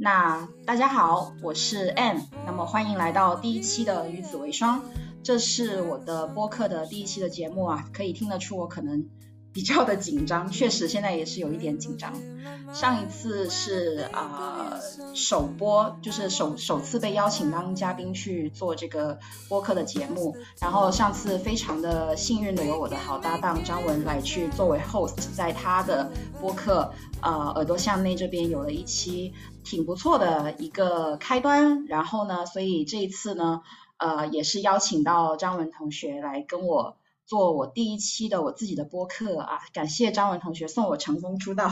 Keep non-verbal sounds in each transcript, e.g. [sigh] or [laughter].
那大家好，我是 ann 那么欢迎来到第一期的与子为双，这是我的播客的第一期的节目啊，可以听得出我可能。比较的紧张，确实现在也是有一点紧张。上一次是啊首播，就是首首次被邀请当嘉宾去做这个播客的节目。然后上次非常的幸运的有我的好搭档张文来去作为 host，在他的播客呃耳朵向内这边有了一期挺不错的一个开端。然后呢，所以这一次呢，呃也是邀请到张文同学来跟我。做我第一期的我自己的播客啊，感谢张文同学送我成功出道，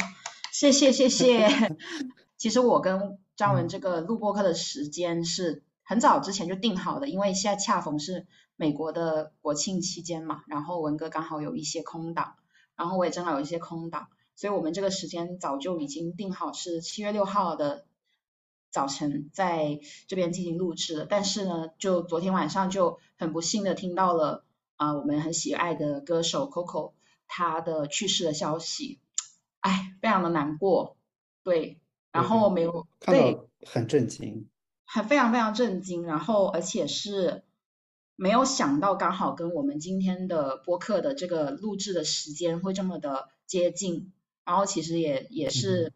谢谢谢谢。[laughs] 其实我跟张文这个录播课的时间是很早之前就定好的，因为现在恰逢是美国的国庆期间嘛，然后文哥刚好有一些空档，然后我也正好有一些空档，所以我们这个时间早就已经定好是七月六号的早晨在这边进行录制了。但是呢，就昨天晚上就很不幸的听到了。啊，我们很喜爱的歌手 Coco 他的去世的消息，哎，非常的难过，对，然后没有对，很震惊，很非常非常震惊，然后而且是没有想到刚好跟我们今天的播客的这个录制的时间会这么的接近，然后其实也也是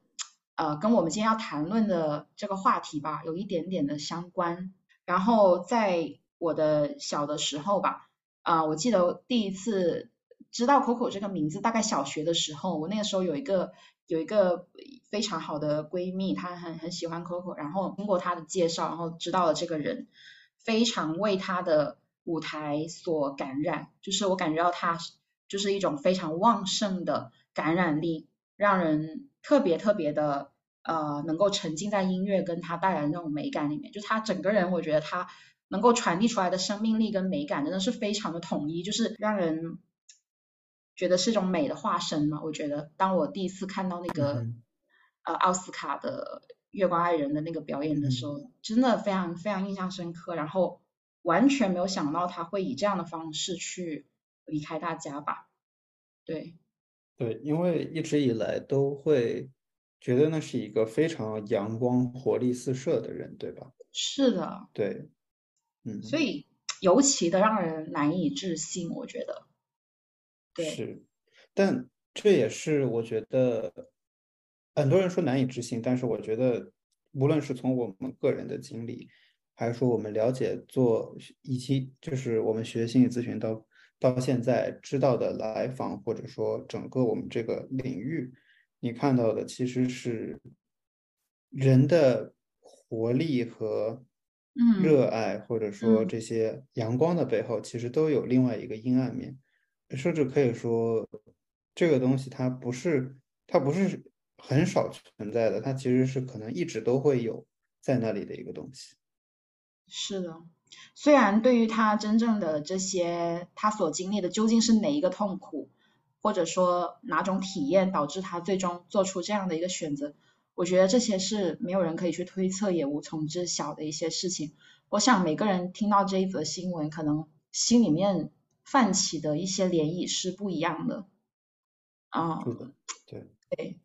呃跟我们今天要谈论的这个话题吧有一点点的相关，然后在我的小的时候吧。啊，我记得第一次知道 Coco 这个名字，大概小学的时候，我那个时候有一个有一个非常好的闺蜜，她很很喜欢 Coco，然后通过她的介绍，然后知道了这个人，非常为她的舞台所感染，就是我感觉到他就是一种非常旺盛的感染力，让人特别特别的呃能够沉浸在音乐跟他带来的那种美感里面，就他整个人，我觉得他。能够传递出来的生命力跟美感真的是非常的统一，就是让人觉得是一种美的化身嘛。我觉得当我第一次看到那个呃奥斯卡的《月光爱人》的那个表演的时候，真的非常非常印象深刻。然后完全没有想到他会以这样的方式去离开大家吧？对，对，因为一直以来都会觉得那是一个非常阳光、活力四射的人，对吧？是的，对。嗯，所以尤其的让人难以置信，我觉得，对，是，但这也是我觉得很多人说难以置信，但是我觉得无论是从我们个人的经历，还是说我们了解做以及就是我们学心理咨询到到现在知道的来访，或者说整个我们这个领域，你看到的其实是人的活力和。热爱或者说这些阳光的背后，其实都有另外一个阴暗面，甚至可以说，这个东西它不是它不是很少存在的，它其实是可能一直都会有在那里的一个东西。是的，虽然对于他真正的这些，他所经历的究竟是哪一个痛苦，或者说哪种体验导致他最终做出这样的一个选择。我觉得这些是没有人可以去推测，也无从知晓的一些事情。我想每个人听到这一则新闻，可能心里面泛起的一些涟漪是不一样的。啊，对对。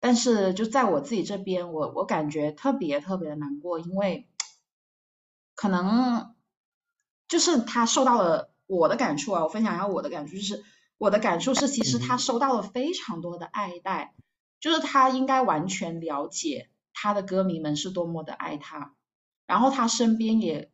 但是就在我自己这边，我我感觉特别特别的难过，因为可能就是他受到了我的感触啊，我分享一下我的感触，就是我的感触是，其实他收到了非常多的爱戴。就是他应该完全了解他的歌迷们是多么的爱他，然后他身边也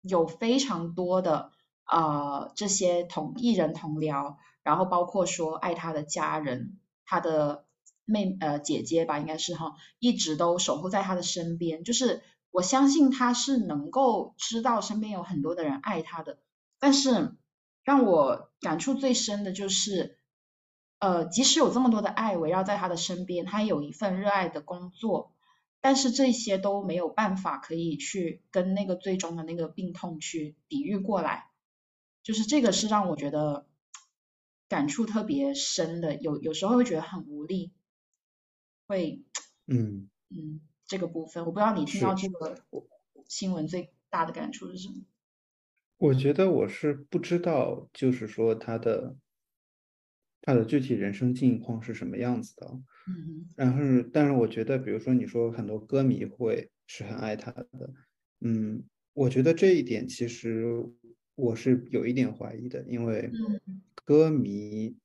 有非常多的呃这些同艺人同僚，然后包括说爱他的家人，他的妹呃姐姐吧，应该是哈，一直都守护在他的身边。就是我相信他是能够知道身边有很多的人爱他的，但是让我感触最深的就是。呃，即使有这么多的爱围绕在他的身边，他有一份热爱的工作，但是这些都没有办法可以去跟那个最终的那个病痛去抵御过来，就是这个是让我觉得感触特别深的，有有时候会觉得很无力，会，嗯嗯，这个部分我不知道你听到这个新闻最大的感触是什么？我觉得我是不知道，就是说他的。他的具体人生境况是什么样子的。嗯然后，但是我觉得，比如说你说很多歌迷会是很爱他的，嗯，我觉得这一点其实我是有一点怀疑的，因为嗯。歌迷，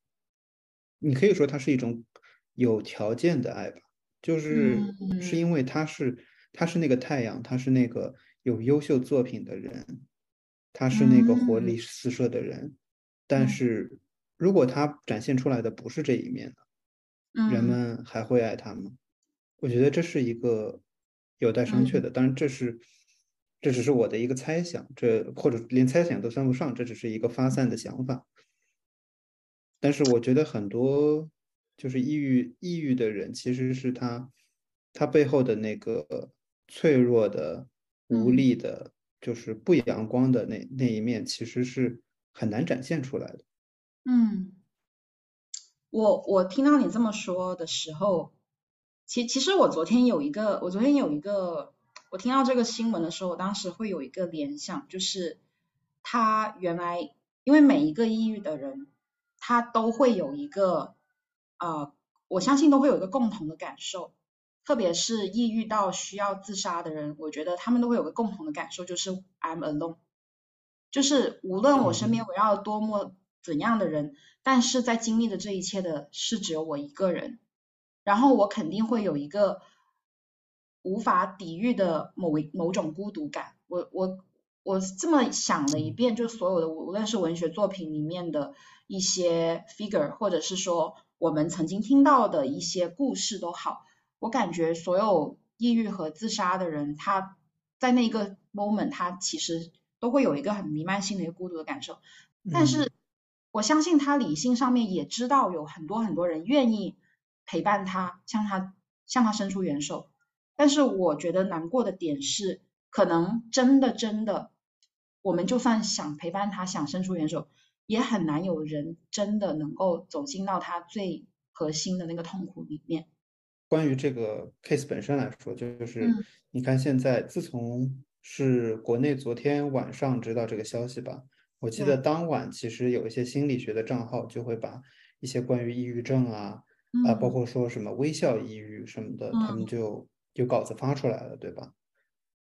你可以说他是一种有条件的爱吧，就是是因为他是他是那个太阳，他是那个有优秀作品的人，他是那个活力四射的人，但嗯。是如果他展现出来的不是这一面呢？人嗯们还会爱他吗？我觉得这是一个有待商榷的。当然，这是这只是我的一个猜想，这或者连猜想都算不上，这只是一个发散的想法。但是我觉得很多就是抑郁抑郁的人，其实是他他背后的那个脆弱的、无嗯力的，就是不阳光的那那一面，其实是很难展现出来的。嗯，我我听到你这么说的时候，其其实我昨天有一个，我昨天有一个，我听到这个新闻的时候，我当时会有一个联想，就是他原来因为每一个抑郁的人，他都会有一个，呃，我相信都会有一个共同的感受，特别是抑郁到需要自杀的人，我觉得他们都会有个共同的感受，就是 I'm alone，就是无论我身边围绕多么怎样的人，但是在经历的这一切的是只有我一个人，然后我肯定会有一个无法抵御的某一某种孤独感。我我我这么想了一遍，就所有的无论是文学作品里面的一些 figure，或者是说我们曾经听到的一些故事都好，我感觉所有抑郁和自杀的人，他在那个 moment，他其实都会有一个很弥漫性的一个孤独的感受。但是我相信他理性上面也知道有很多很多人愿意陪伴他，向他向他伸出援手。但是我觉得难过的点是，可能真的真的，我们就算想陪伴他，想伸出援手，也很难有人真的能够走进到他最核心的那个痛苦里面。关于这个 case 本身来说，就是嗯你看现在，自从是国内昨天晚上知道这个消息吧，我记得当晚其实有一些心理学的账号就会把一些关于抑郁症啊啊，包嗯。括说什么微笑抑郁什么的，他们嗯。就有稿子发出来了，对吧？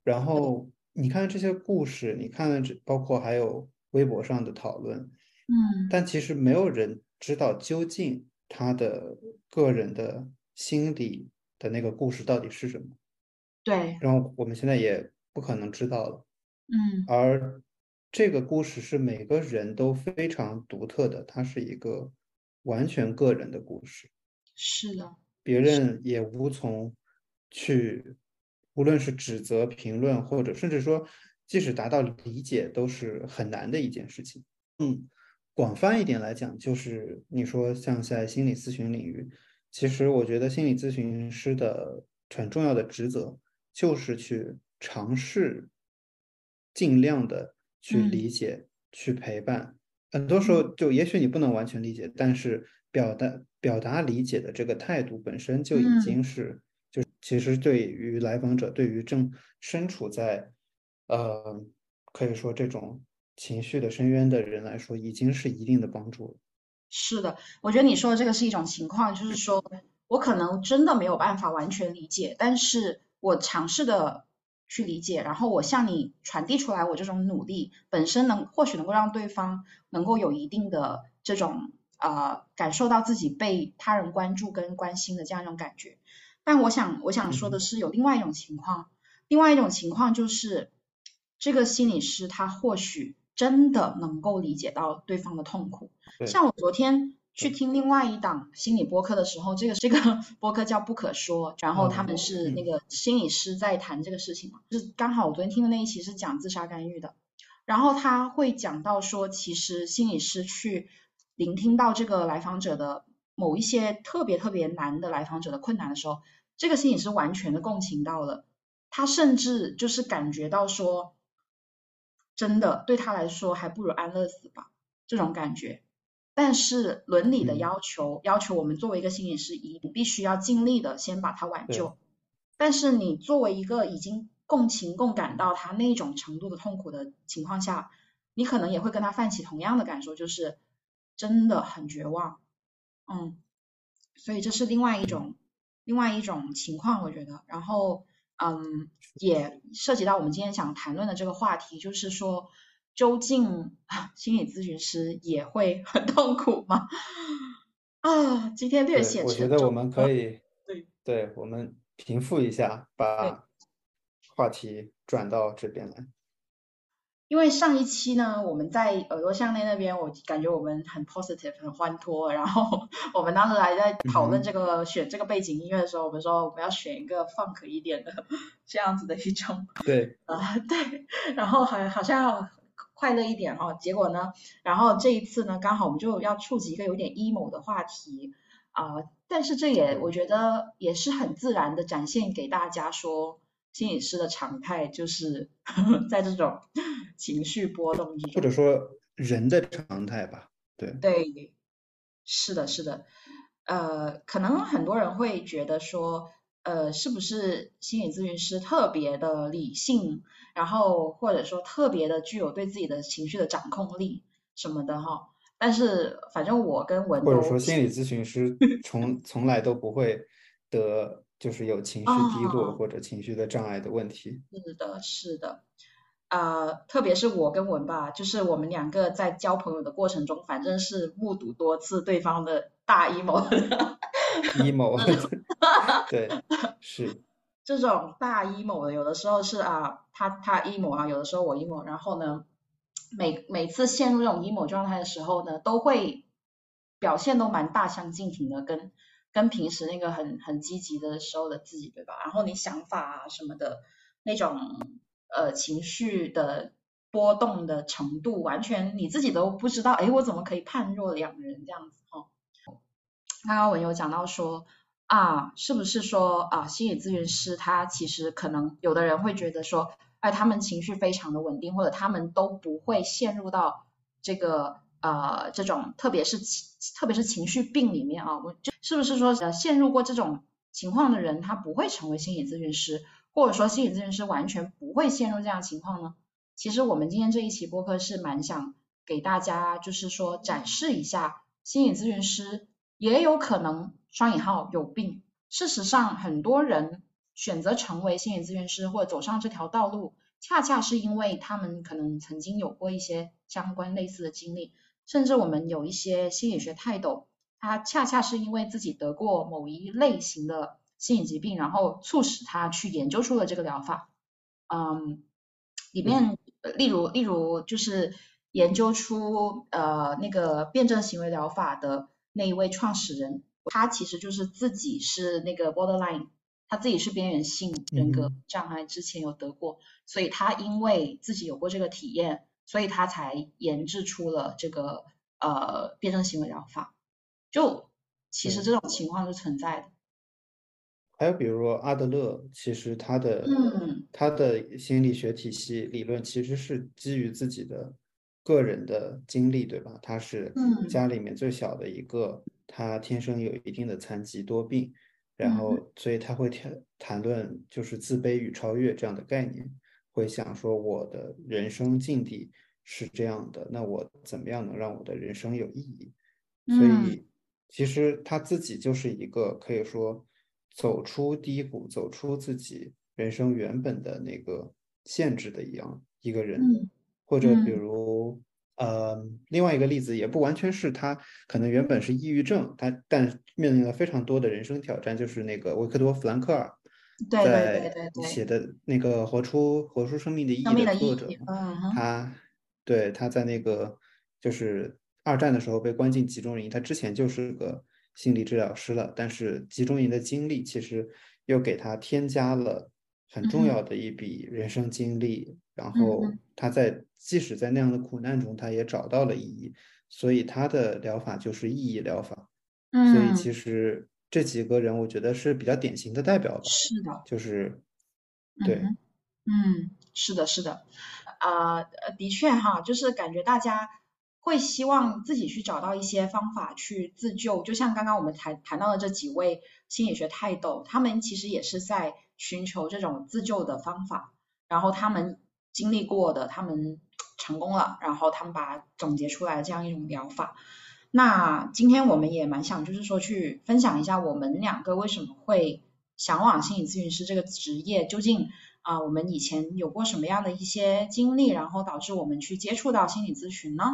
然后你看这些故事，你看这包括还有微博上的讨论，嗯。但其实没有人知道究竟他的个人的心理的那个故事到底是什么，对，然后我们现在也不可能知道了。嗯。而这个故事是每个人都非常独特的，它是一个完全个人的故事，是的，别人也无从去，无论是指责、评论，或者甚至说，即使达到理解，都是很难的一件事情。嗯，广泛一点来讲，就是你说像在心理咨询领域，其实我觉得心理咨询师的很重要的职责就是去尝试尽量的去嗯理解、去陪伴。很多时候，就也许你不能完全理解，但是表达表达理解的这个态度本身就已嗯经是，就其实对于来访者，对于正身处在呃可以说这种情绪的深渊的人来说，已经是一定的帮助了。是的，我觉得你说的这个是一种情况，就是说我可能真的没有办法完全理解，但是我尝试的去理解，然后我向你传递出来我这种努力本身能或许能够让对方能够有一定的这种呃感受到自己被他人关注跟关心的这样一种感觉。但我想我想说的是有另外一种情况，另外一种情况就是这个心理师他或许真的能够理解到对方的痛苦。像我昨天去听另外一档心理播客的时候，这个这个 [laughs] 播客叫不可说，然后他们是那个心理师在谈这个事情嘛，就是刚好我昨天听的那一期是讲自杀干预的，然后他会讲到说，其实心理师去聆听到这个来访者的某一些特别特别难的来访者的困难的时候，这个心理师完全的共情到了，他甚至就是感觉到说，真的对他来说还不如安乐死吧这种感觉。但是伦理的嗯要求、要求我们作为一个心理师，一必须要尽力的先把他挽救。但是你作为一个已经共情共感到他那种程度的痛苦的情况下，你可能也会跟他泛起同样的感受，就是真的很绝望。嗯，所以这是另外一种另外一种情况，我觉得。然后，嗯，也涉及到我们今天想谈论的这个话题，就是说，究竟 [laughs] 心理咨询师也会很痛苦吗？啊，今天略显我觉得我们可以，对，对我们平复一下，把话题转到这边来。因为上一期呢，我们在耳朵项链那边，我感觉我们很 positive，很欢脱。然后 [laughs] 我们当时还在讨论这个选这个背景音乐的时候，我们说我们要选一个 funk 一点的 [laughs] 这样子的一种，对，啊对，然后还好像要快乐一点哦。结果呢，然后这一次呢，刚好我们就要触及一个有点 emo 的话题啊，但是这也我觉得也是很自然的展现给大家说。心理师的常态就是 [laughs] 在这种 [laughs] 情绪波动之中，或者说人的常态吧。对对，是的，是的。呃，可能很多人会觉得说，呃，是不是心理咨询师特别的理性，然后或者说特别的具有对自己的情绪的掌控力什么的哈？但是反正我跟文或者说心理咨询师 [laughs] 从从来都不会得。就是有情绪低落或者情绪的障碍的问题。是的，是的，呃，特别是我跟文吧，就是我们两个在交朋友的过程中，反正是目睹多次对方的大 emo。[laughs] emo。[laughs] [laughs] 对，是。[laughs] 这种大 emo 的，有的时候是啊，他他 emo 啊，有的时候我 emo，然后呢，每每次陷入这种 emo 状态的时候呢，都会表现都蛮大相径庭的，跟。跟平时那个很很积极的时候的自己，对吧？然后你想法啊什么的，那种呃情绪的波动的程度，完全你自己都不知道。哎，我怎么可以判若两人这样子？哈，刚刚文有讲到说啊，是不是说啊，心理咨询师他其实可能有的人会觉得说，哎，他们情绪非常的稳定，或者他们都不会陷入到这个。呃，这种特别是情，特别是情绪病里面啊，我就是不是说呃陷入过这种情况的人，他不会成为心理咨询师，或者说心理咨询师完全不会陷入这样情况呢？其实我们今天这一期播客是蛮想给大家，就是说展示一下，心理咨询师也有可能双引号有病。事实上，很多人选择成为心理咨询师或者走上这条道路，恰恰是因为他们可能曾经有过一些相关类似的经历。甚至我们有一些心理学泰斗，他恰恰是因为自己得过某一类型的心理疾病，然后促使他去研究出了这个疗法。嗯，里面例如例如就是研究出呃那个辩证行为疗法的那一位创始人，他其实就是自己是那个 borderline，他自己是边缘性人格障碍，之前有得过，所以他因为自己有过这个体验。所以他才研制出了这个呃辩证行为疗法，就其实这种情况是存在的。还有比如说阿德勒，其实他的嗯他的心理学体系理论其实是基于自己的个人的经历，对吧？他是家里面最小的一个，他天生有一定的残疾多病，然后所以他会谈谈论就是自卑与超越这样的概念。会想说我的人生境地是这样的，那我怎么样能让我的人生有意义？所以其实他自己就是一个可以说走出低谷、走出自己人生原本的那个限制的一样一个人。或者比如呃，另外一个例子也不完全是他可能原本是抑郁症，他但面临了非常多的人生挑战，就是那个维克多·弗兰克尔。在写的那个《活出活出生命的意义》的作者，他对他在那个就是二战的时候被关进集中营，他之前就是个心理治疗师了，但是集中营的经历其实又给他添加了很重要的一笔人生经历，然后他在即使在那样的苦难中，他也找到了意义，所以他的疗法就是意义疗法，所以其实。这几个人我觉得是比较典型的代表吧。是的，就是，对，嗯，是的，是的，啊，的确哈，就是感觉大家会希望自己去找到一些方法去自救，就像刚刚我们谈谈到的这几位心理学泰斗，他们其实也是在寻求这种自救的方法，然后他们经历过的，他们成功了，然后他们把总结出来这样一种疗法。那今天我们也蛮想就是说去分享一下我们两个为什么会向往心理咨询师这个职业，究竟啊我们以前有过什么样的一些经历，然后导致我们去接触到心理咨询呢？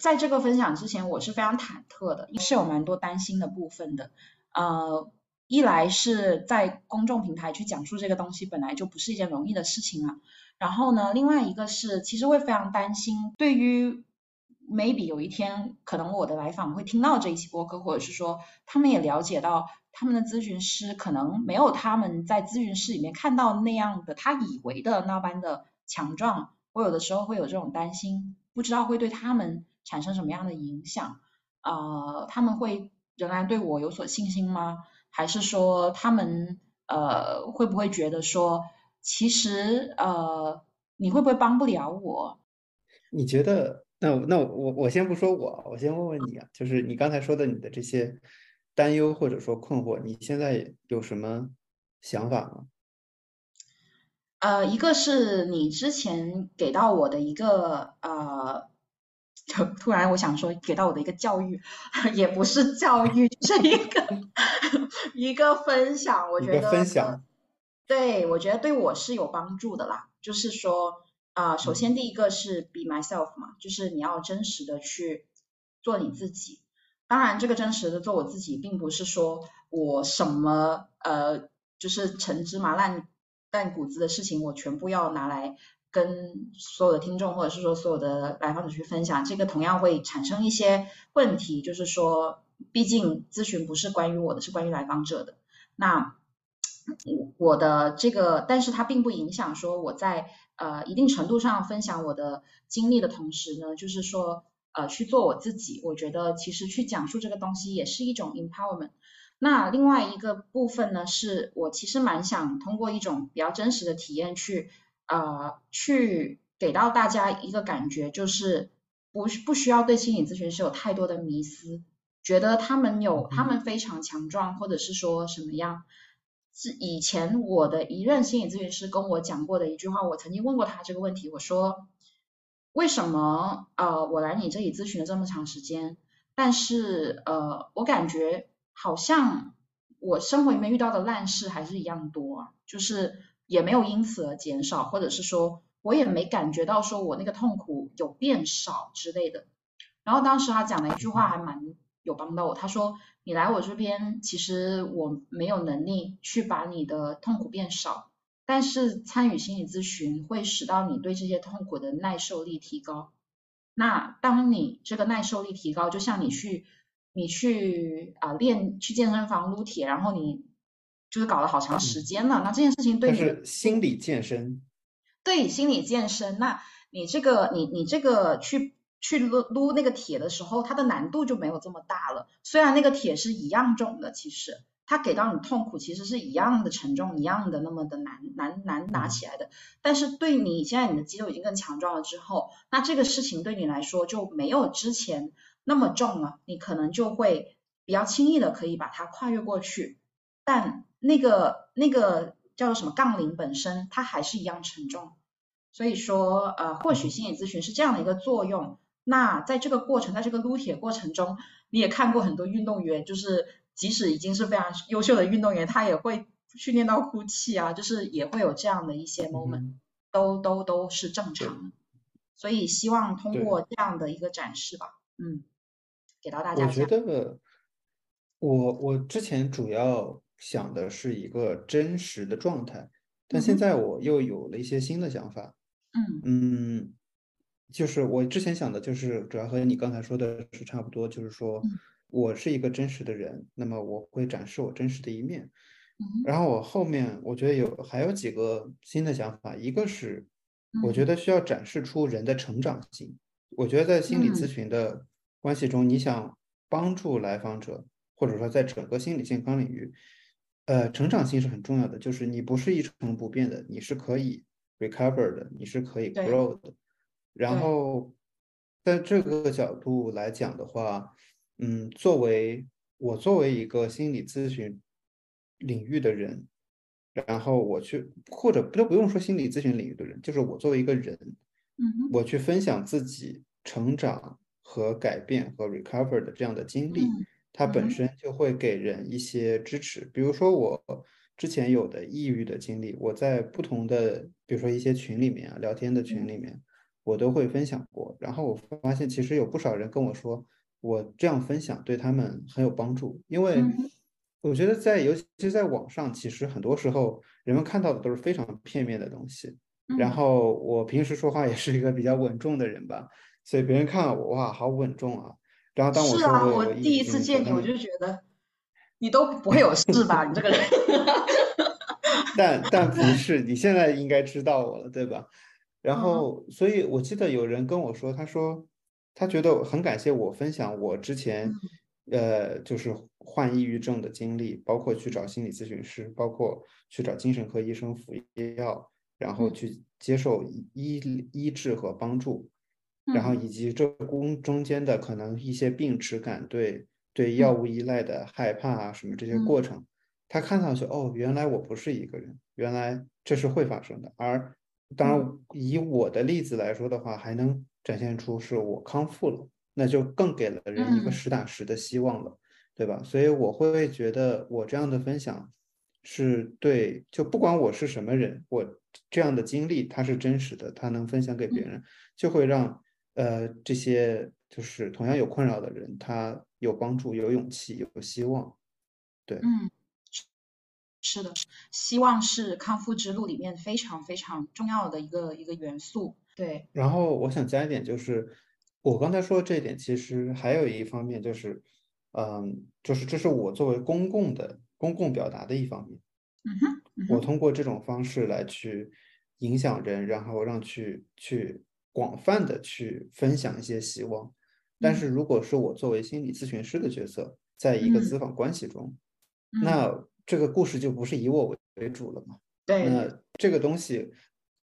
在这个分享之前，我是非常忐忑的，是有蛮多担心的部分的。呃，一来是在公众平台去讲述这个东西本来就不是一件容易的事情啊。然后呢，另外一个是其实会非常担心，对于 maybe 有一天可能我的来访会听到这一期播客，或者是说他们也了解到他们的咨询师可能没有他们在咨询室里面看到那样的他以为的那般的强壮。我有的时候会有这种担心，不知道会对他们。产生什么样的影响？呃，他们会仍然对我有所信心吗？还是说他们呃会不会觉得说，其实呃你会不会帮不了我？你觉得？那那我我先不说我，我先问问你啊，就是你刚才说的你的这些担忧或者说困惑，你现在有什么想法吗？呃，一个是你之前给到我的一个呃。就突然我想说，给到我的一个教育，也不是教育，是一个一个分享。我觉得分享，对我觉得对我是有帮助的啦。就是说，啊，首先第一个是 be myself 嘛，就是你要真实的去做你自己。当然，这个真实的做我自己，并不是说我什么呃，就是陈芝麻烂烂谷子的事情，我全部要拿来。跟所有的听众或者是说所有的来访者去分享，这个同样会产生一些问题，就是说，毕竟咨询不是关于我的，是关于来访者的。那我我的这个，但是它并不影响说我在呃一定程度上分享我的经历的同时呢，就是说呃去做我自己。我觉得其实去讲述这个东西也是一种 empowerment。那另外一个部分呢，是我其实蛮想通过一种比较真实的体验去。呃，去给到大家一个感觉，就是不不需要对心理咨询师有太多的迷思，觉得他们有他们非常强壮，或者是说什么样。是以前我的一任心理咨询师跟我讲过的一句话，我曾经问过他这个问题，我说为什么呃我来你这里咨询了这么长时间，但是呃我感觉好像我生活里面遇到的烂事还是一样多，就是。也没有因此而减少，或者是说我也没感觉到说我那个痛苦有变少之类的。然后当时他讲了一句话还蛮有帮到我，他说你来我这边，其实我没有能力去把你的痛苦变少，但是参与心理咨询会使到你对这些痛苦的耐受力提高。那当你这个耐受力提高，就像你去你去啊练去健身房撸铁，然后你。就是搞了好长时间了，那这件事情对是心理健身，对心理健身，那你这个你你这个去去撸撸那个铁的时候，它的难度就没有这么大了。虽然那个铁是一样重的，其实它给到你痛苦其实是一样的沉重，一样的那么的难难难拿起来的。但是对你现在你的肌肉已经更强壮了之后，那这个事情对你来说就没有之前那么重了，你可能就会比较轻易的可以把它跨越过去，但。那个那个叫做什么杠铃本身，它还是一样沉重，所以说呃，或许心理咨询是这样的一个作用。那在这个过程，在这个撸铁过程中，你也看过很多运动员，就是即使已经是非常优秀的运动员，他也会训练到哭泣啊，就是也会有这样的一些 moment，都都都是正常。所以希望通过这样的一个展示吧，嗯，给到大家。我觉得我我之前主要。想的是一个真实的状态，但现在我又有了一些新的想法。嗯嗯，就是我之前想的，就是主要和你刚才说的是差不多，就是说我是一个真实的人，那么我会展示我真实的一面。然后我后面我觉得有还有几个新的想法，一个是我觉得需要展示出人的成长性。我觉得在心理咨询的关系中，你想帮助来访者，或者说在整个心理健康领域。呃，成长性是很重要的，就是你不是一成不变的，你是可以 recover 的，你是可以 grow 的。然后，在这个角度来讲的话，嗯，作为我作为一个心理咨询领域的人，然后我去或者都不用说心理咨询领域的人，就是我作为一个人，嗯，我去分享自己成长和改变和 recover 的这样的经历，它本身就会给人一些支持。比如说我之前有的抑郁的经历，我在不同的，比如说一些群里面啊，聊天的群里面，我都会分享过。然后我发现其实有不少人跟我说，我这样分享对他们很有帮助，因为我觉得在尤其是在网上，其实很多时候人们看到的都是非常片面的东西。然后我平时说话也是一个比较稳重的人吧，所以别人看我哇，好稳重啊。然后当我说我第一次见你，我就觉得你都不会有事吧？你这个人。[laughs] 但但不 [laughs] 是，你现在应该知道我了，对吧？然后，所以我记得有人跟我说，他说他觉得很感谢我分享我之前呃，就是患抑郁症的经历，包括去找心理咨询师，包括去找精神科医生服药。然后去接受医医治和帮助，然后以及这中中间的可能一些病耻感，对对药物依赖的害怕啊什么这些过程，他看上去哦，原来我不是一个人，原来这是会发生的。而当然以我的例子来说的话，还能展现出是我康复了，那就更给了人一个实打实的希望了，对吧？所以我会觉得我这样的分享。是对，就不管我是什么人，我这样的经历它是真实的，它能分享给别人，就会让呃这些就是同样有困扰的人，他有帮助、有勇气、有希望。对，嗯，是的，希望是康复之路里面非常非常重要的一个一个元素。对。然后我想加一点，就是我刚才说的这一点，其实还有一方面就是，嗯，就是这是我作为公共的。公共表达的一方面，嗯哼我通过这种方式来去影响人，然后让去去广泛的去分享一些希望。但是如果是我作为心理咨询师的角色，在一个咨访关系中，那这个故事就不是以我为为主了嘛？对。那这个东西，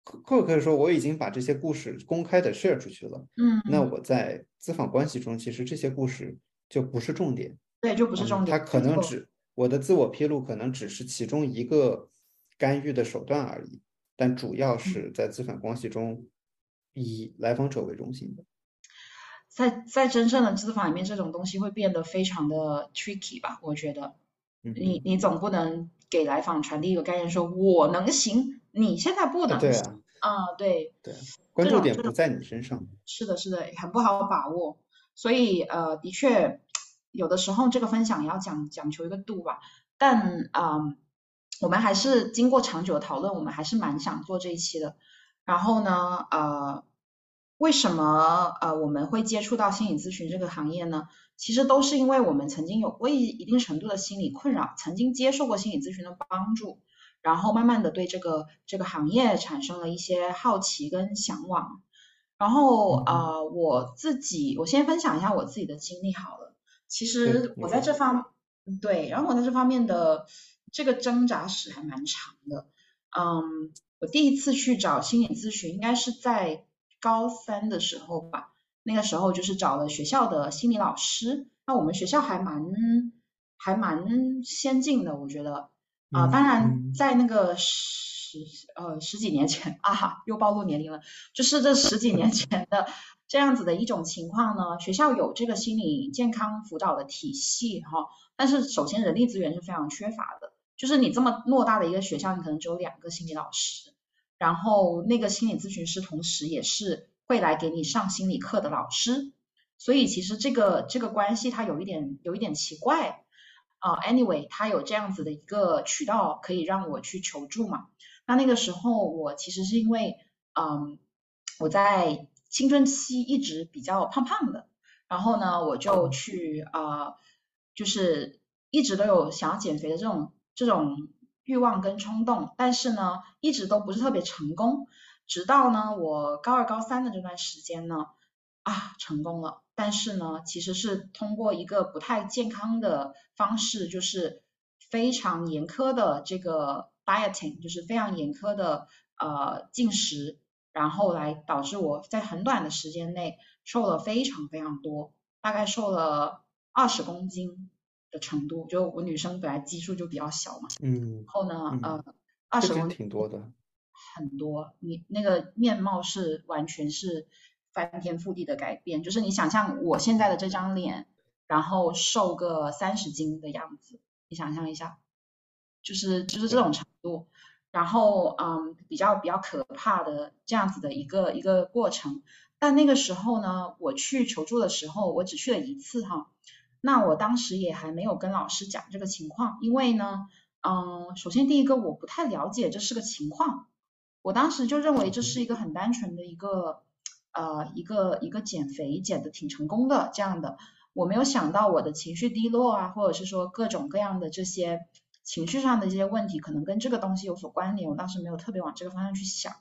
或者可以说我已经把这些故事公开的 share 出去了。嗯。那我在咨访关系中，其实这些故事就不是重点。对，就不是重点。它可能只。我的自我披露可能只是其中一个干预的手段而已，但主要是在咨访关系中以来访者为中心的。在在真正的咨访里面，这种东西会变得非常的 tricky 吧？我觉得，你你总不能给来访传递一个概念，说我能行，你现在不能行啊？对对，关注点不在你身上。是的，是的，很不好把握。所以呃，的确。有的时候这个分享也要讲讲求一个度吧，但啊，我们还是经过长久的讨论，我们还是蛮想做这一期的。然后呢，呃，为什么呃我们会接触到心理咨询这个行业呢？其实都是因为我们曾经有过一一定程度的心理困扰，曾经接受过心理咨询的帮助，然后慢慢的对这个这个行业产生了一些好奇跟向往。然后啊，我自己我先分享一下我自己的经历好了。其实我在这方，对，然后我在这方面的这个挣扎史还蛮长的。嗯，我第一次去找心理咨询应该是在高三的时候吧，那个时候就是找了学校的心理老师。那我们学校还蛮还蛮先进的，我觉得啊，当然在那个十呃十几年前 [laughs] 啊，又暴露年龄了，就是这十几年前的。这样子的一种情况呢，学校有这个心理健康辅导的体系哈，但是首先人力资源是非常缺乏的，就是你这么偌大的一个学校，你可能只有两个心理老师，然后那个心理咨询师同时也是会来给你上心理课的老师，所以其实这个这个关系它有一点有一点奇怪啊，anyway，他有这样子的一个渠道可以让我去求助嘛，那那个时候我其实是因为嗯我在。青春期一直比较胖胖的，然后呢，我就去啊，就是一直都有想要减肥的这种这种欲望跟冲动，但是呢，一直都不是特别成功。直到呢，我高二高三的这段时间呢，啊，成功了。但是呢，其实是通过一个不太健康的方式，就是非常严苛的这个 dieting，就是非常严苛的呃进食。然后来导致我在很短的时间内瘦了非常非常多，大概瘦了二十公斤的程度。就我女生本来基数就比较小嘛，嗯，然后呢，呃，二十公斤挺多的，很多。你那个面貌是完全是翻天覆地的改变。就是你想象我现在的这张脸，然后瘦个三十斤的样子，你想象一下，就是就是这种程度。然后嗯，比较比较可怕的这样子的一个一个过程。但那个时候呢，我去求助的时候，我只去了一次哈。那我当时也还没有跟老师讲这个情况，因为呢，嗯，首先第一个我不太了解这是个情况，我当时就认为这是一个很单纯的一个呃一个一个减肥减的挺成功的这样的，我没有想到我的情绪低落啊，或者是说各种各样的这些。情绪上的这些问题可能跟这个东西有所关联，我当时没有特别往这个方向去想。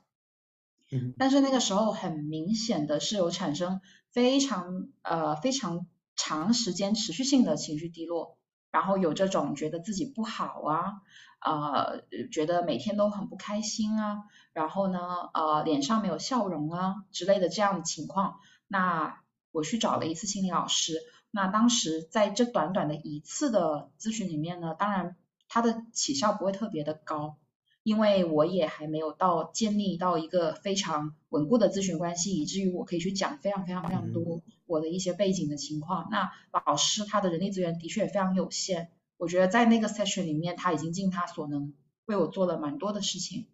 嗯，但是那个时候很明显的是有产生非常呃非常长时间持续性的情绪低落，然后有这种觉得自己不好啊，呃觉得每天都很不开心啊，然后呢呃脸上没有笑容啊之类的这样的情况。那我去找了一次心理老师，那当时在这短短的一次的咨询里面呢，当然。它的起效不会特别的高，因为我也还没有到建立到一个非常稳固的咨询关系，以至于我可以去讲非常非常非常多我的一些背景的情况。那老师他的人力资源的确也非常有限，我觉得在那个 session 里面他已经尽他所能为我做了蛮多的事情。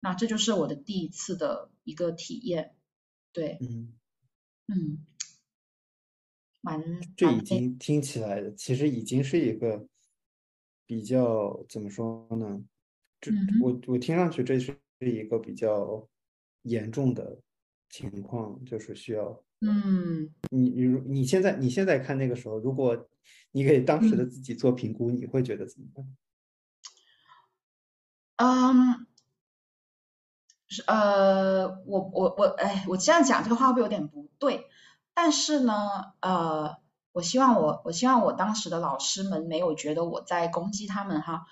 那这就是我的第一次的一个体验，对，嗯嗯，蛮这已经听起来其实已经是一个。比较怎么说呢？这我我听上去这是一个比较严重的情况，就是需要嗯，你你你现在你现在看那个时候，如果你给当时的自己做评估，你会觉得怎么样？嗯，是呃，我我我哎，我这样讲这个话会不会有点不对？但是呢，呃。我希望我我希望我当时的老师们没有觉得我在攻击他们哈，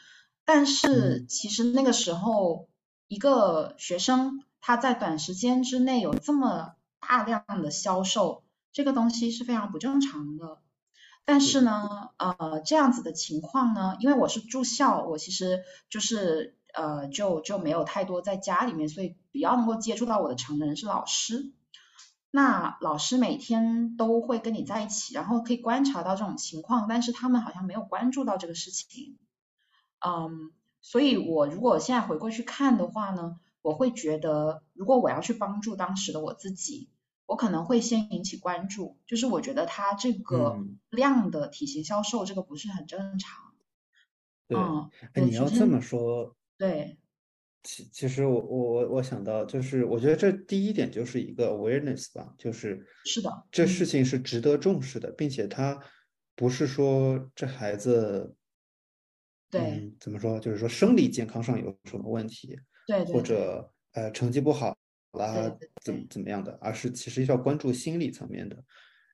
但是其实那个时候一个学生他在短时间之内有这么大量的销售，这个东西是非常不正常的。但是呢，呃，这样子的情况呢，因为我是住校，我其实就是呃就就没有太多在家里面，所以比较能够接触到我的成人是老师。那老师每天都会跟你在一起，然后可以观察到这种情况，但是他们好像没有关注到这个事情。嗯，所以我如果现在回过去看的话呢，我会觉得，如果我要去帮助当时的我自己，我可能会先引起关注，就是我觉得他这个量的体型销售，这个不是很正常。对，哎，你要这么说，对。其其实我我我我想到就是，我觉得这第一点就是一个 awareness 吧，就是是的，这事情是值得重视的，并且他不是说这孩子，对，怎么说，就是说生理健康上有什么问题，对，或者呃成绩不好啦，怎么怎么样的，而是其实要关注心理层面的。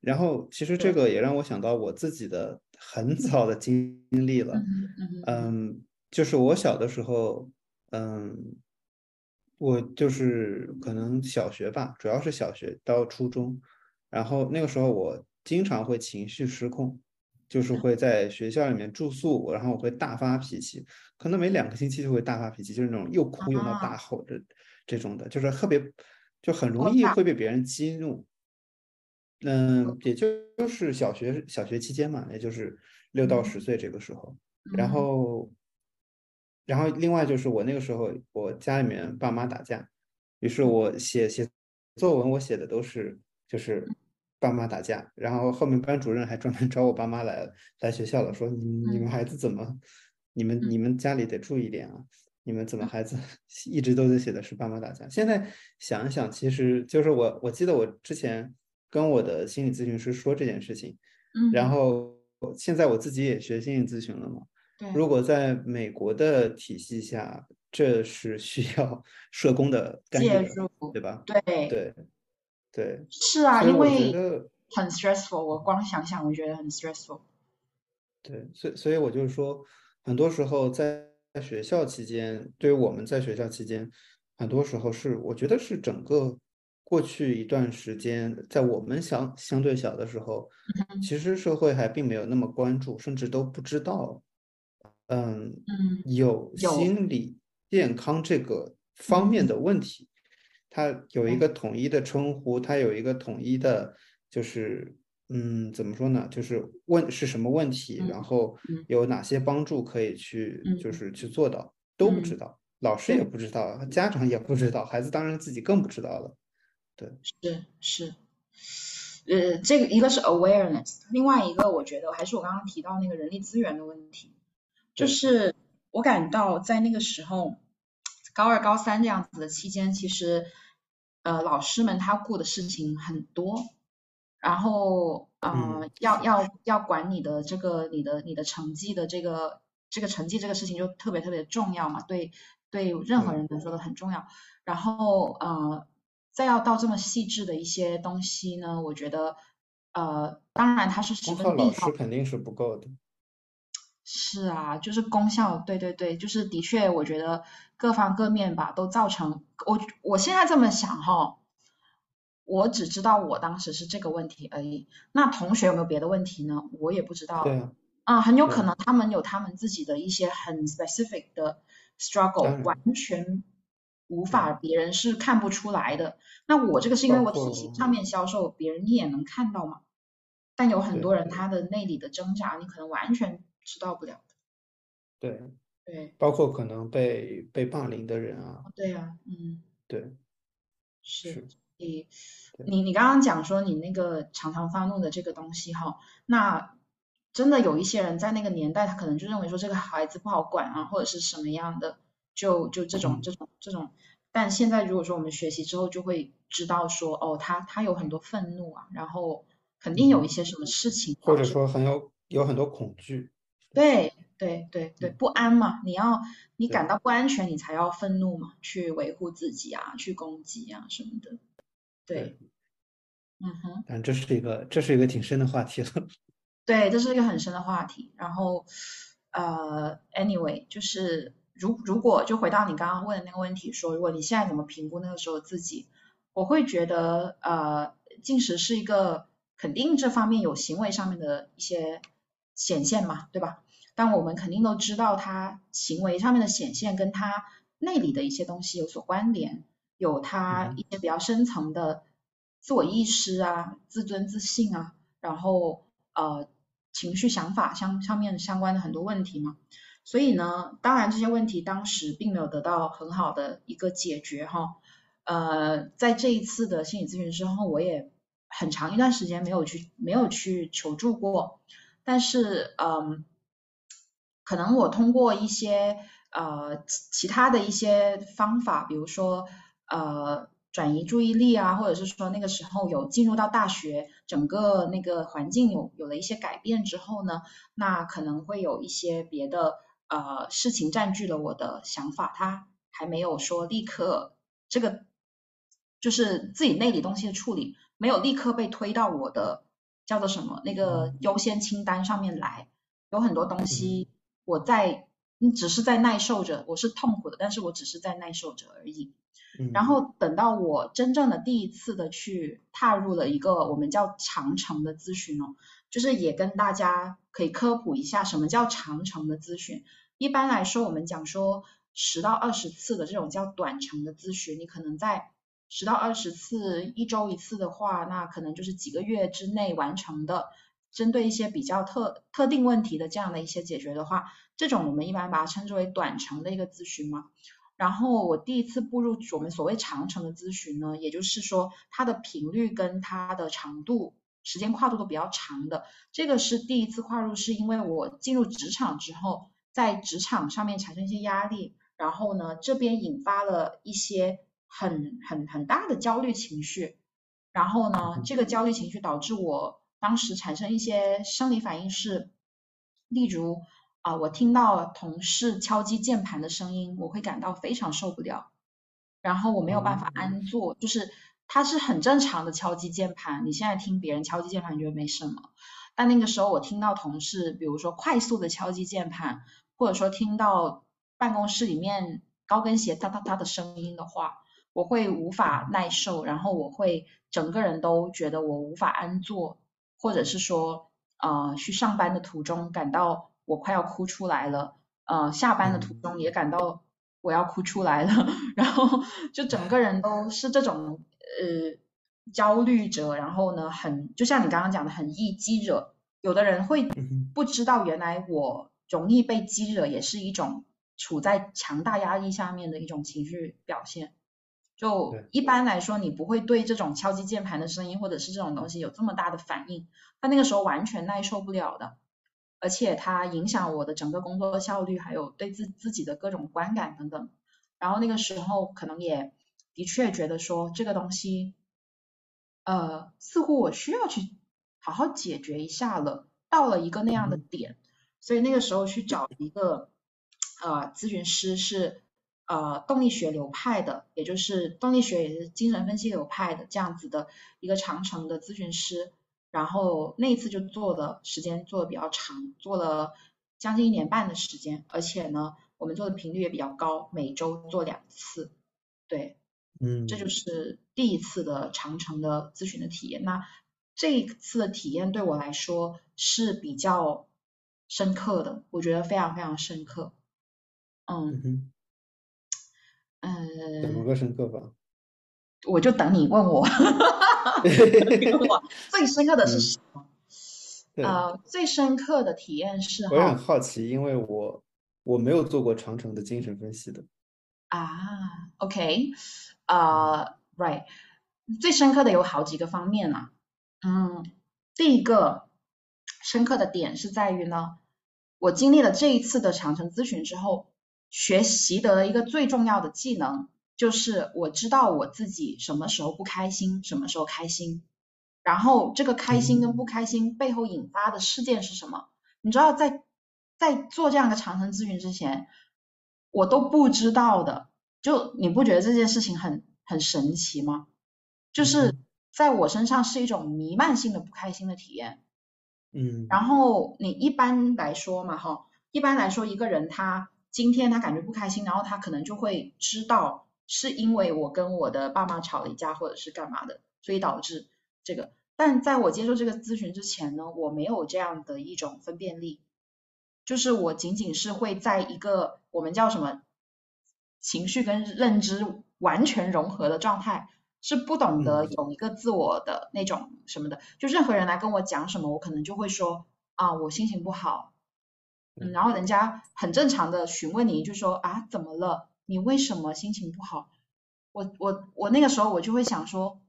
然后其实这个也让我想到我自己的很早的经历了，嗯，就是我小的时候。嗯，我就是可能小学吧，主要是小学到初中，然后那个时候我经常会情绪失控，就是会在学校里面住宿，然后我会大发脾气，可能每两个星期就会大发脾气，就是那种又哭又闹。大吼的这种的，就是特别就很容易会被别人激怒。嗯，也就是小学小学期间嘛，也就是六到十岁这个时候，然后。然后另外就是我那个时候，我家里面爸妈打架，于是我写写作文，我写的都是就是爸妈打架。然后后面班主任还专门找我爸妈来来学校了，说你你们孩子怎么，你们你们家里得注意点啊，你们怎么孩子 [laughs] 一直都在写的是爸妈打架。现在想一想，其实就是我我记得我之前跟我的心理咨询师说这件事情，然后现在我自己也学心理咨询了嘛。如果在美国的体系下，这是需要 [laughs] 社工的介入，对吧？对对对，是啊，因为很 stressful，我光想想我觉得很 stressful。对，所以所以我就是说，很多时候在学校期间，对于我们在学校期间，很多时候是我觉得是整个过去一段时间，在我们相相对小的时候，其实社会还并没有那么关注，甚至都不知道。嗯嗯，有心理健康这个方面的问题，它有一个统一的称呼，它有一个统一的，就是嗯，怎么说呢？就是问是什么问题，然后有哪些帮助可以去，就是去做到，都不知道，老师也不知道，家长也不知道，孩子当然自己更不知道了。对，是是，呃，这个一个是 awareness，另外一个我觉得还是我刚刚提到那个人力资源的问题，就是我感到在那个时候。高二、高三这样子的期间，其实，呃，老师们他顾的事情很多，然后，呃，要要要管你的这个、你的、你的成绩的这个、这个成绩这个事情就特别特别重要嘛，对对，任何人来说都很重要。然后，呃，再要到这么细致的一些东西呢，我觉得，呃，当然它是十分必要。老师肯定是不够的。是啊，就是功效，对对对，就是的确，我觉得各方各面吧，都造成我我现在这么想哈，我只知道我当时是这个问题而已。那同学有没有别的问题呢？我也不知道。对啊，很有可能他们有他们自己的一些很 specific 的 struggle，完全无法别人是看不出来的。那我这个是因为我体型上面消瘦，别人一眼能看到嘛。但有很多人他的内里的挣扎，你可能完全。知道不了的，对对，包括可能被被霸凌的人啊，对啊，嗯，对，是你你你刚刚讲说你那个常常发怒的这个东西哈，那真的有一些人在那个年代，他可能就认为说这个孩子不好管啊，或者是什么样的，就就这种这种这种，但现在如果说我们学习之后，就会知道说哦，他他有很多愤怒啊，然后肯定有一些什么事情，或者说很有有很多恐惧。对对对对，不安嘛，你要你感到不安全，你才要愤怒嘛，去维护自己啊，去攻击啊什么的。对，嗯哼。但这是一个这是一个挺深的话题了。[laughs] 对，这是一个很深的话题。然后呃，anyway，就是如如果就回到你刚刚问的那个问题，说如果你现在怎么评估那个时候自己，我会觉得呃，进食是一个肯定这方面有行为上面的一些。显现嘛，对吧？但我们肯定都知道，他行为上面的显现跟他内里的一些东西有所关联，有他一些比较深层的自我意识啊、自尊自信啊，然后呃情绪想法相上面相关的很多问题嘛。所以呢，当然这些问题当时并没有得到很好的一个解决哈。呃，在这一次的心理咨询之后，我也很长一段时间没有去没有去求助过。但是，嗯，可能我通过一些呃其他的一些方法，比如说呃转移注意力啊，或者是说那个时候有进入到大学，整个那个环境有有了一些改变之后呢，那可能会有一些别的呃事情占据了我的想法，它还没有说立刻这个就是自己内里东西的处理，没有立刻被推到我的。叫做什么？那个优先清单上面来，有很多东西我在，你只是在耐受着，我是痛苦的，但是我只是在耐受着而已。然后等到我真正的第一次的去踏入了一个我们叫长程的咨询哦，就是也跟大家可以科普一下什么叫长程的咨询。一般来说，我们讲说十到二十次的这种叫短程的咨询，你可能在。十到二十次，一周一次的话，那可能就是几个月之内完成的。针对一些比较特特定问题的这样的一些解决的话，这种我们一般把它称之为短程的一个咨询嘛。然后我第一次步入我们所谓长程的咨询呢，也就是说它的频率跟它的长度、时间跨度都比较长的。这个是第一次跨入，是因为我进入职场之后，在职场上面产生一些压力，然后呢这边引发了一些。很很很大的焦虑情绪，然后呢，这个焦虑情绪导致我当时产生一些生理反应是，例如啊，我听到同事敲击键盘的声音，我会感到非常受不了，然后我没有办法安坐，就是它是很正常的敲击键盘，你现在听别人敲击键盘觉得没什么，但那个时候我听到同事，比如说快速的敲击键盘，或者说听到办公室里面高跟鞋哒哒哒的声音的话。我会无法耐受，然后我会整个人都觉得我无法安坐，或者是说，呃，去上班的途中感到我快要哭出来了，呃，下班的途中也感到我要哭出来了，[laughs] 然后就整个人都是这种呃焦虑者，然后呢很就像你刚刚讲的很易激惹，有的人会不知道原来我容易被激惹也是一种处在强大压力下面的一种情绪表现。就一般来说，你不会对这种敲击键盘的声音或者是这种东西有这么大的反应，他那个时候完全耐受不了的。而且它影响我的整个工作效率，还有对自自己的各种观感等等。然后那个时候可能也的确觉得说这个东西，呃，似乎我需要去好好解决一下了，到了一个那样的点，所以那个时候去找一个呃咨询师是呃动力学流派的，也就是动力学也是精神分析流派的这样子的一个长城的咨询师。然后那一次就做的时间做的比较长，做了将近一年半的时间，而且呢，我们做的频率也比较高，每周做两次，对，嗯，这就是第一次的长城的咨询的体验。那这一次的体验对我来说是比较深刻的，我觉得非常非常深刻。嗯，嗯，怎么个深刻法？我就等你问我。[laughs] 最深刻的是什么？呃，最深刻的体验是，我也很好奇，因为我我没有做过长城的精神分析的。啊，OK，呃，Right，最深刻的有好几个方面啊。嗯，第一个深刻的点是在于呢，我经历了这一次的长城咨询之后，学习的一个最重要的技能。就是我知道我自己什么时候不开心，什么时候开心，然后这个开心跟不开心背后引发的事件是什么？你知道，在在做这样的长程咨询之前，我都不知道的。就你不觉得这件事情很很神奇吗？就是在我身上是一种弥漫性的不开心的体验。嗯。然后你一般来说嘛，哈，一般来说一个人他今天他感觉不开心，然后他可能就会知道。是因为我跟我的爸妈吵了一架，或者是干嘛的，所以导致这个。但在我接受这个咨询之前呢，我没有这样的一种分辨力，就是我仅仅是会在一个我们叫什么情绪跟认知完全融合的状态，是不懂得有一个自我的那种什么的。就任何人来跟我讲什么，我可能就会说啊，我心情不好。嗯，然后人家很正常的询问你，就说啊，怎么了？你为什么心情不好？我我我那个时候我就会想说，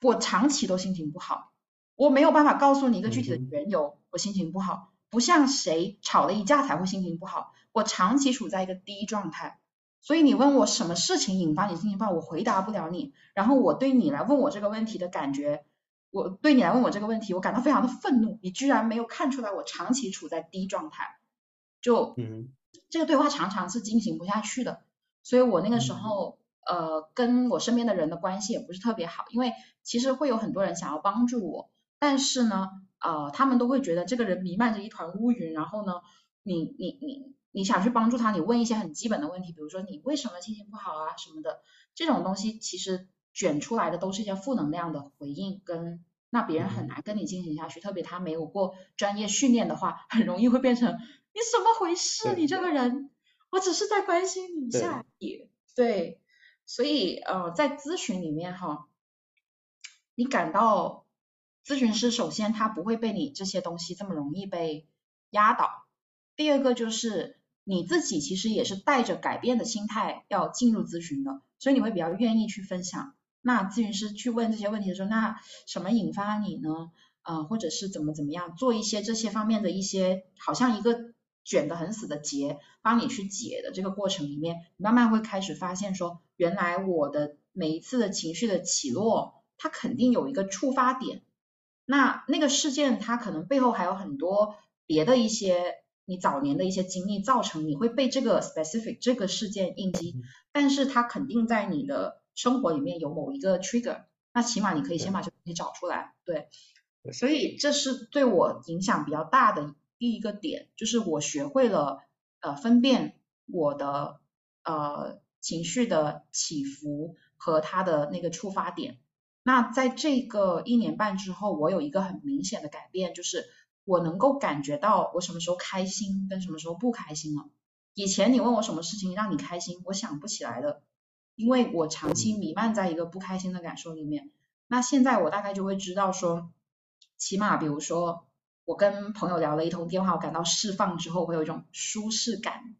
我长期都心情不好，我没有办法告诉你一个具体的缘由，我心情不好，不像谁吵了一架才会心情不好，我长期处在一个低状态，所以你问我什么事情引发你心情不好，我回答不了你。然后我对你来问我这个问题的感觉，我对你来问我这个问题，我感到非常的愤怒，你居然没有看出来我长期处在低状态，就嗯。这个对话常常是进行不下去的，所以我那个时候呃跟我身边的人的关系也不是特别好，因为其实会有很多人想要帮助我，但是呢呃他们都会觉得这个人弥漫着一团乌云，然后呢你你你你想去帮助他，你问一些很基本的问题，比如说你为什么心情不好啊什么的，这种东西其实卷出来的都是一些负能量的回应，跟那别人很难跟你进行下去，特别他没有过专业训练的话，很容易会变成。你怎么回事？你这个人，我只是在关心你一下。对，所以呃，在咨询里面哈，你感到咨询师首先他不会被你这些东西这么容易被压倒。第二个就是你自己其实也是带着改变的心态要进入咨询的，所以你会比较愿意去分享。那咨询师去问这些问题的时候，那什么引发你呢？呃，或者是怎么怎么样做一些这些方面的一些，好像一个。卷得很死的结，帮你去解的这个过程里面，你慢慢会开始发现说，原来我的每一次的情绪的起落，它肯定有一个触发点。那那个事件它可能背后还有很多别的一些你早年的一些经历造成你会被这个 specific 这个事件应激，但是它肯定在你的生活里面有某一个 trigger，那起码你可以先把这个东西找出来。对，所以这是对我影响比较大的。第一个点就是我学会了呃分辨我的呃情绪的起伏和它的那个触发点。那在这个一年半之后，我有一个很明显的改变，就是我能够感觉到我什么时候开心跟什么时候不开心了。以前你问我什么事情让你开心，我想不起来的，因为我长期弥漫在一个不开心的感受里面。那现在我大概就会知道说，起码比如说我跟朋友聊了一通电话，我感到释放之后会有一种舒适感，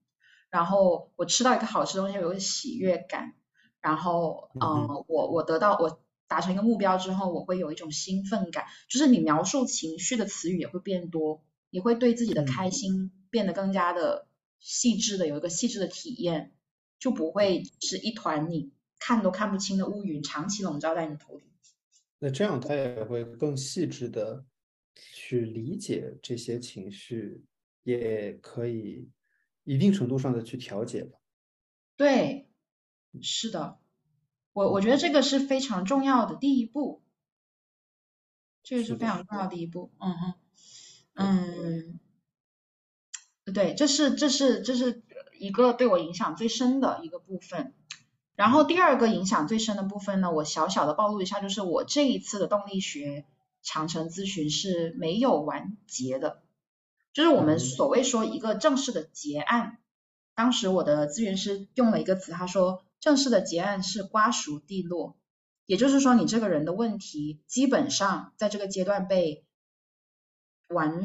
然后我吃到一个好吃的东西有一个喜悦感，然后呃我我得到我达成一个目标之后，我会有一种兴奋感，就是你描述情绪的词语也会变多，你会对自己的开心变得更加的细致的有一个细致的体验，就不会是一团你看都看不清的乌云长期笼罩在你头顶。那这样他也会更细致的去理解这些情绪，也可以一定程度上的去调节吧。对，是的，我我觉得这个是非常重要的第一步，这个是非常重要的第一步。嗯嗯，嗯，对，这是这是这是一个对我影响最深的一个部分。然后第二个影响最深的部分呢，我小小的暴露一下，就是我这一次的动力学长城咨询是没有完结的，就是我们所谓说一个正式的结案，当时我的咨询师用了一个词，他说正式的结案是瓜熟蒂落，也就是说你这个人的问题基本上在这个阶段被完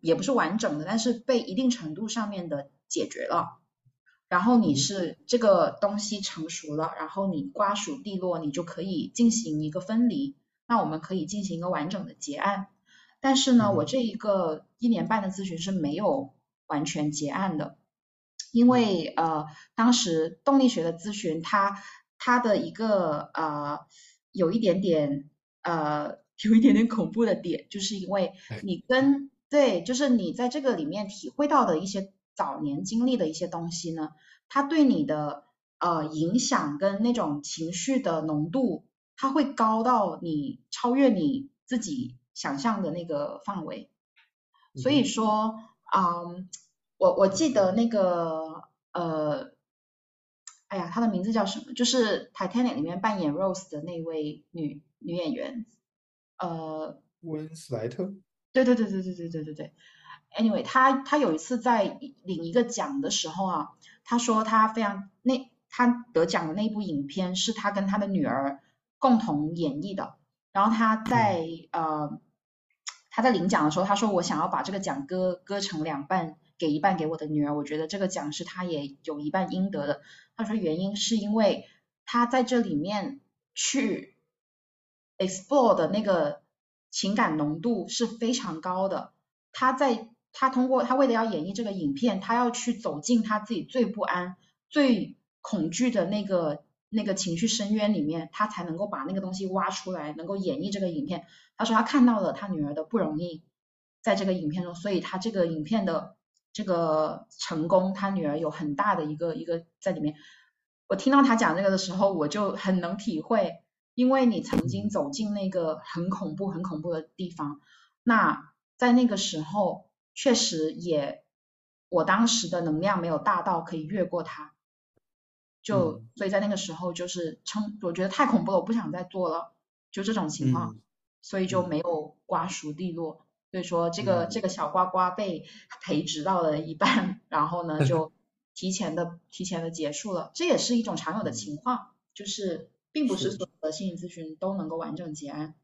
也不是完整的，但是被一定程度上面的解决了。然后你是这个东西成熟了，然后你瓜熟蒂落，你就可以进行一个分离。那我们可以进行一个完整的结案。但是呢，我这一个一年半的咨询是没有完全结案的，因为呃，当时动力学的咨询，它它的一个呃有一点点呃有一点点恐怖的点，就是因为你跟对，就是你在这个里面体会到的一些。早年经历的一些东西呢，它对你的呃影响跟那种情绪的浓度，它会高到你超越你自己想象的那个范围。所以说，嗯，我我记得那个呃，哎呀，她的名字叫什么？就是《Titanic》里面扮演 Rose 的那位女女演员，呃，温斯莱特。对对对对对对对对对。Anyway，他他有一次在领一个奖的时候啊，他说他非常那他得奖的那部影片是他跟他的女儿共同演绎的。然后他在呃他在领奖的时候，他说我想要把这个奖割割成两半，给一半给我的女儿。我觉得这个奖是他也有一半应得的。他说原因是因为他在这里面去 explore 的那个情感浓度是非常高的。他在他通过他为了要演绎这个影片，他要去走进他自己最不安、最恐惧的那个那个情绪深渊里面，他才能够把那个东西挖出来，能够演绎这个影片。他说他看到了他女儿的不容易，在这个影片中，所以他这个影片的这个成功，他女儿有很大的一个一个在里面。我听到他讲这个的时候，我就很能体会，因为你曾经走进那个很恐怖、很恐怖的地方，那在那个时候。确实也，我当时的能量没有大到可以越过它，就所以在那个时候就是撑，我觉得太恐怖了，我不想再做了，就这种情况，所以就没有瓜熟蒂落。所以说这个这个小瓜瓜被培植到了一半，[laughs] 然后呢就 [laughs] 提前的提前的结束了，这也是一种常有的情况，就是并不是所有的心理咨询都能够完整结案。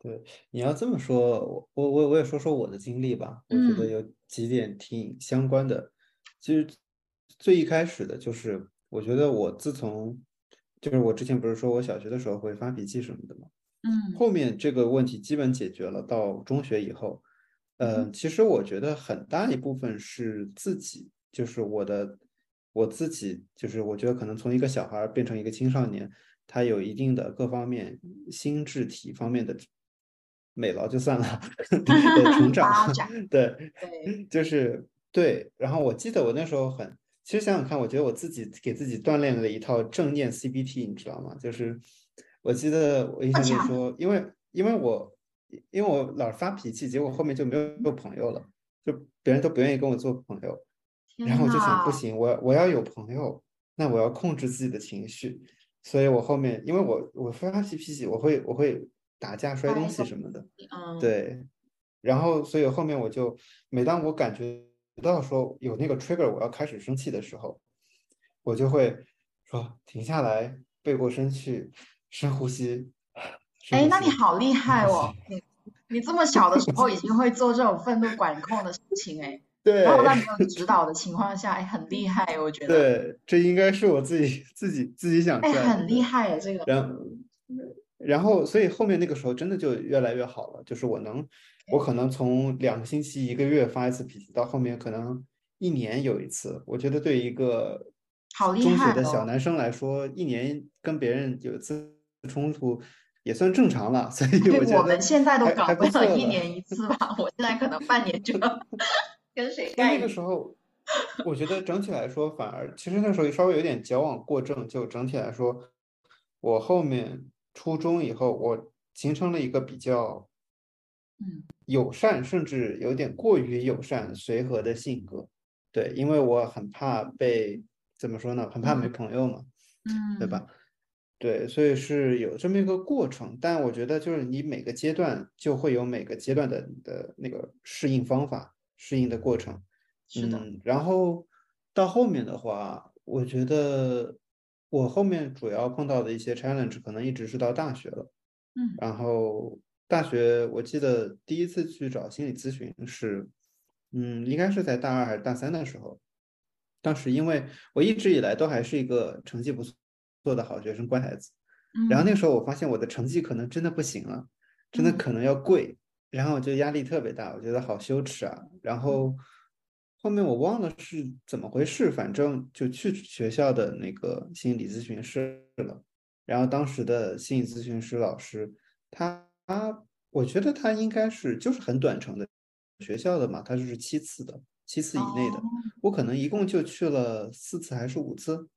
对，你要这么说，我我我我也说说我的经历吧。我觉得有几点挺相关的。其实最一开始的就是，我觉得我自从就是我之前不是说我小学的时候会发脾气什么的吗？嗯。后面这个问题基本解决了，到中学以后，呃，其实我觉得很大一部分是自己，就是我的我自己，就是我觉得可能从一个小孩变成一个青少年，他有一定的各方面心智体方面的。美劳就算了，[laughs] 的 [laughs] 成长，[laughs] 对，就是对。然后我记得我那时候很，其实想想看，我觉得我自己给自己锻炼了一套正念 CBT，你知道吗？就是我记得我印象里说，因为因为我因为我老是发脾气，结果后面就没有朋友了，就别人都不愿意跟我做朋友。然后我就想，不行，我我要有朋友，那我要控制自己的情绪。所以我后面，因为我我发脾气，我会我会。打架摔东西什么的，对，然后所以后面我就每当我感觉到说有那个 trigger 我要开始生气的时候，我就会说停下来，背过身去，深呼吸。哎，那你好厉害哦！你你这么小的时候已经会做这种愤怒管控的事情，哎。[laughs] 对。然后在没有指导的情况下，哎，很厉害，我觉得。对，这应该是我自己自己自己想出来的。哎，很厉害，这个。然后，然后，所以后面那个时候真的就越来越好了，就是我能。我可能从两个星期、一个月发一次脾气，到后面可能一年有一次。我觉得对一个中学的小男生来说，一年跟别人有一次冲突也算正常了。[laughs] 所以我觉得我们现在都搞不了一年一次吧。我现在可能半年就要 [laughs] 跟谁干。那个时候，我觉得整体来说，反而其实那时候稍微有点矫枉过正。就整体来说，我后面初中以后，我形成了一个比较。友善，甚至有点过于友善、随和的性格，对，因为我很怕被怎么说呢？很怕没朋友嘛，嗯，对吧？对，所以是有这么一个过程。但我觉得，就是你每个阶段就会有每个阶段的的那个适应方法、适应的过程。是的。然后到后面的话，我觉得我后面主要碰到的一些 challenge 可能一直是到大学了。嗯，然后。大学，我记得第一次去找心理咨询是，嗯，应该是在大二还是大三的时候。当时因为我一直以来都还是一个成绩不错的好学生、乖孩子，然后那个时候我发现我的成绩可能真的不行了，真的可能要跪，然后我就压力特别大，我觉得好羞耻啊。然后后面我忘了是怎么回事，反正就去学校的那个心理咨询室了。然后当时的心理咨询师老师他。他，我觉得他应该是就是很短程的学校的嘛，他就是七次的，七次以内的。我可能一共就去了四次还是五次，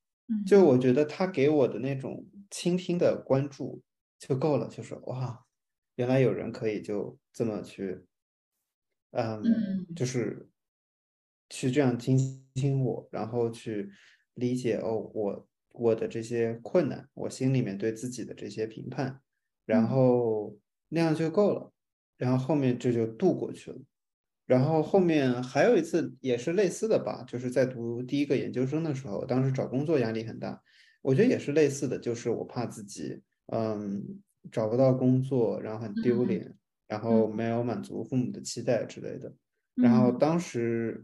就我觉得他给我的那种倾听的关注就够了，就是哇，原来有人可以就这么去，嗯，就是去这样倾听我，然后去理解哦，我我的这些困难，我心里面对自己的这些评判，然后。那样就够了，然后后面这就度过去了。然后后面还有一次也是类似的吧，就是在读第一个研究生的时候，当时找工作压力很大，我觉得也是类似的，就是我怕自己嗯找不到工作，然后很丢脸，然后没有满足父母的期待之类的。然后当时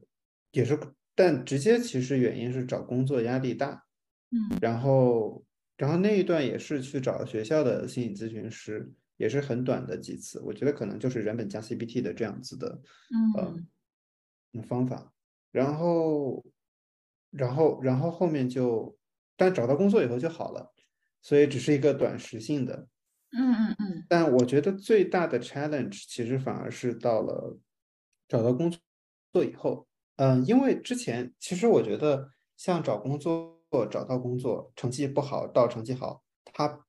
也是，但直接其实原因是找工作压力大，嗯，然后然后那一段也是去找学校的心理咨询师。也是很短的几次，我觉得可能就是人本加 CBT 的这样子的，嗯，方法。然后，然后，然后后面就，但找到工作以后就好了，所以只是一个短时性的。嗯嗯嗯。但我觉得最大的 challenge 其实反而是到了找到工作以后，嗯，因为之前其实我觉得像找工作、找到工作，成绩不好到成绩好，它。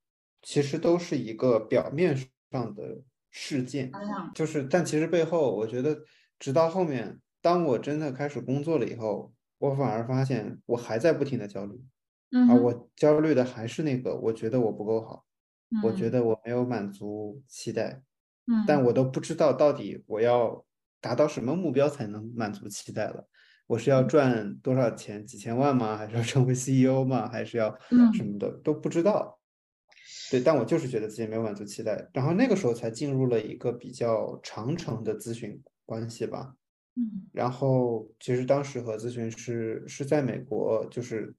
其实都是一个表面上的事件，就是，但其实背后，我觉得，直到后面，当我真的开始工作了以后，我反而发现我还在不停的焦虑，啊，我焦虑的还是那个，我觉得我不够好，我觉得我没有满足期待，但我都不知道到底我要达到什么目标才能满足期待了，我是要赚多少钱，几千万吗？还是要成为 CEO 吗？还是要什么的都不知道。对，但我就是觉得自己没有满足期待，然后那个时候才进入了一个比较长程的咨询关系吧。嗯，然后其实当时和咨询师是在美国，就是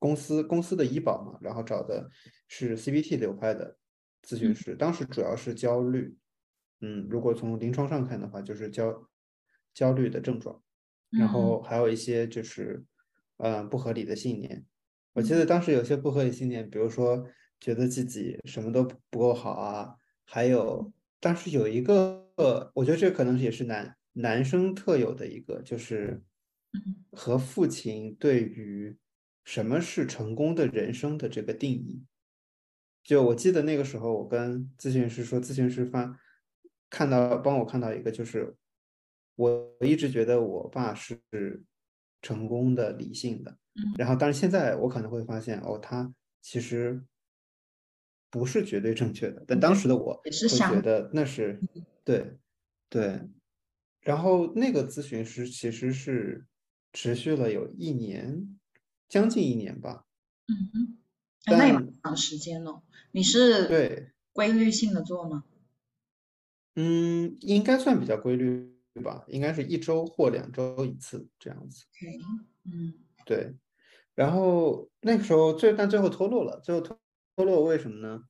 公司公司的医保嘛，然后找的是 CBT 流派的咨询师。当时主要是焦虑，嗯，如果从临床上看的话，就是焦焦虑的症状，然后还有一些就是嗯不合理的信念。我记得当时有些不合理信念，比如说。觉得自己什么都不够好啊，还有，但是有一个，我觉得这可能也是男男生特有的一个，就是和父亲对于什么是成功的人生的这个定义。就我记得那个时候，我跟咨询师说，咨询师发看到帮我看到一个，就是我一直觉得我爸是成功的、理性的，然后但是现在我可能会发现，哦，他其实。不是绝对正确的，但当时的我会觉得那是对，对，然后那个咨询师其实是持续了有一年，将近一年吧。嗯哼，那也蛮长时间了。你是对规律性的做吗？嗯，应该算比较规律吧，应该是一周或两周一次这样子。嗯，对。然后那个时候最但最后脱落了，最后脱脱落为什么呢？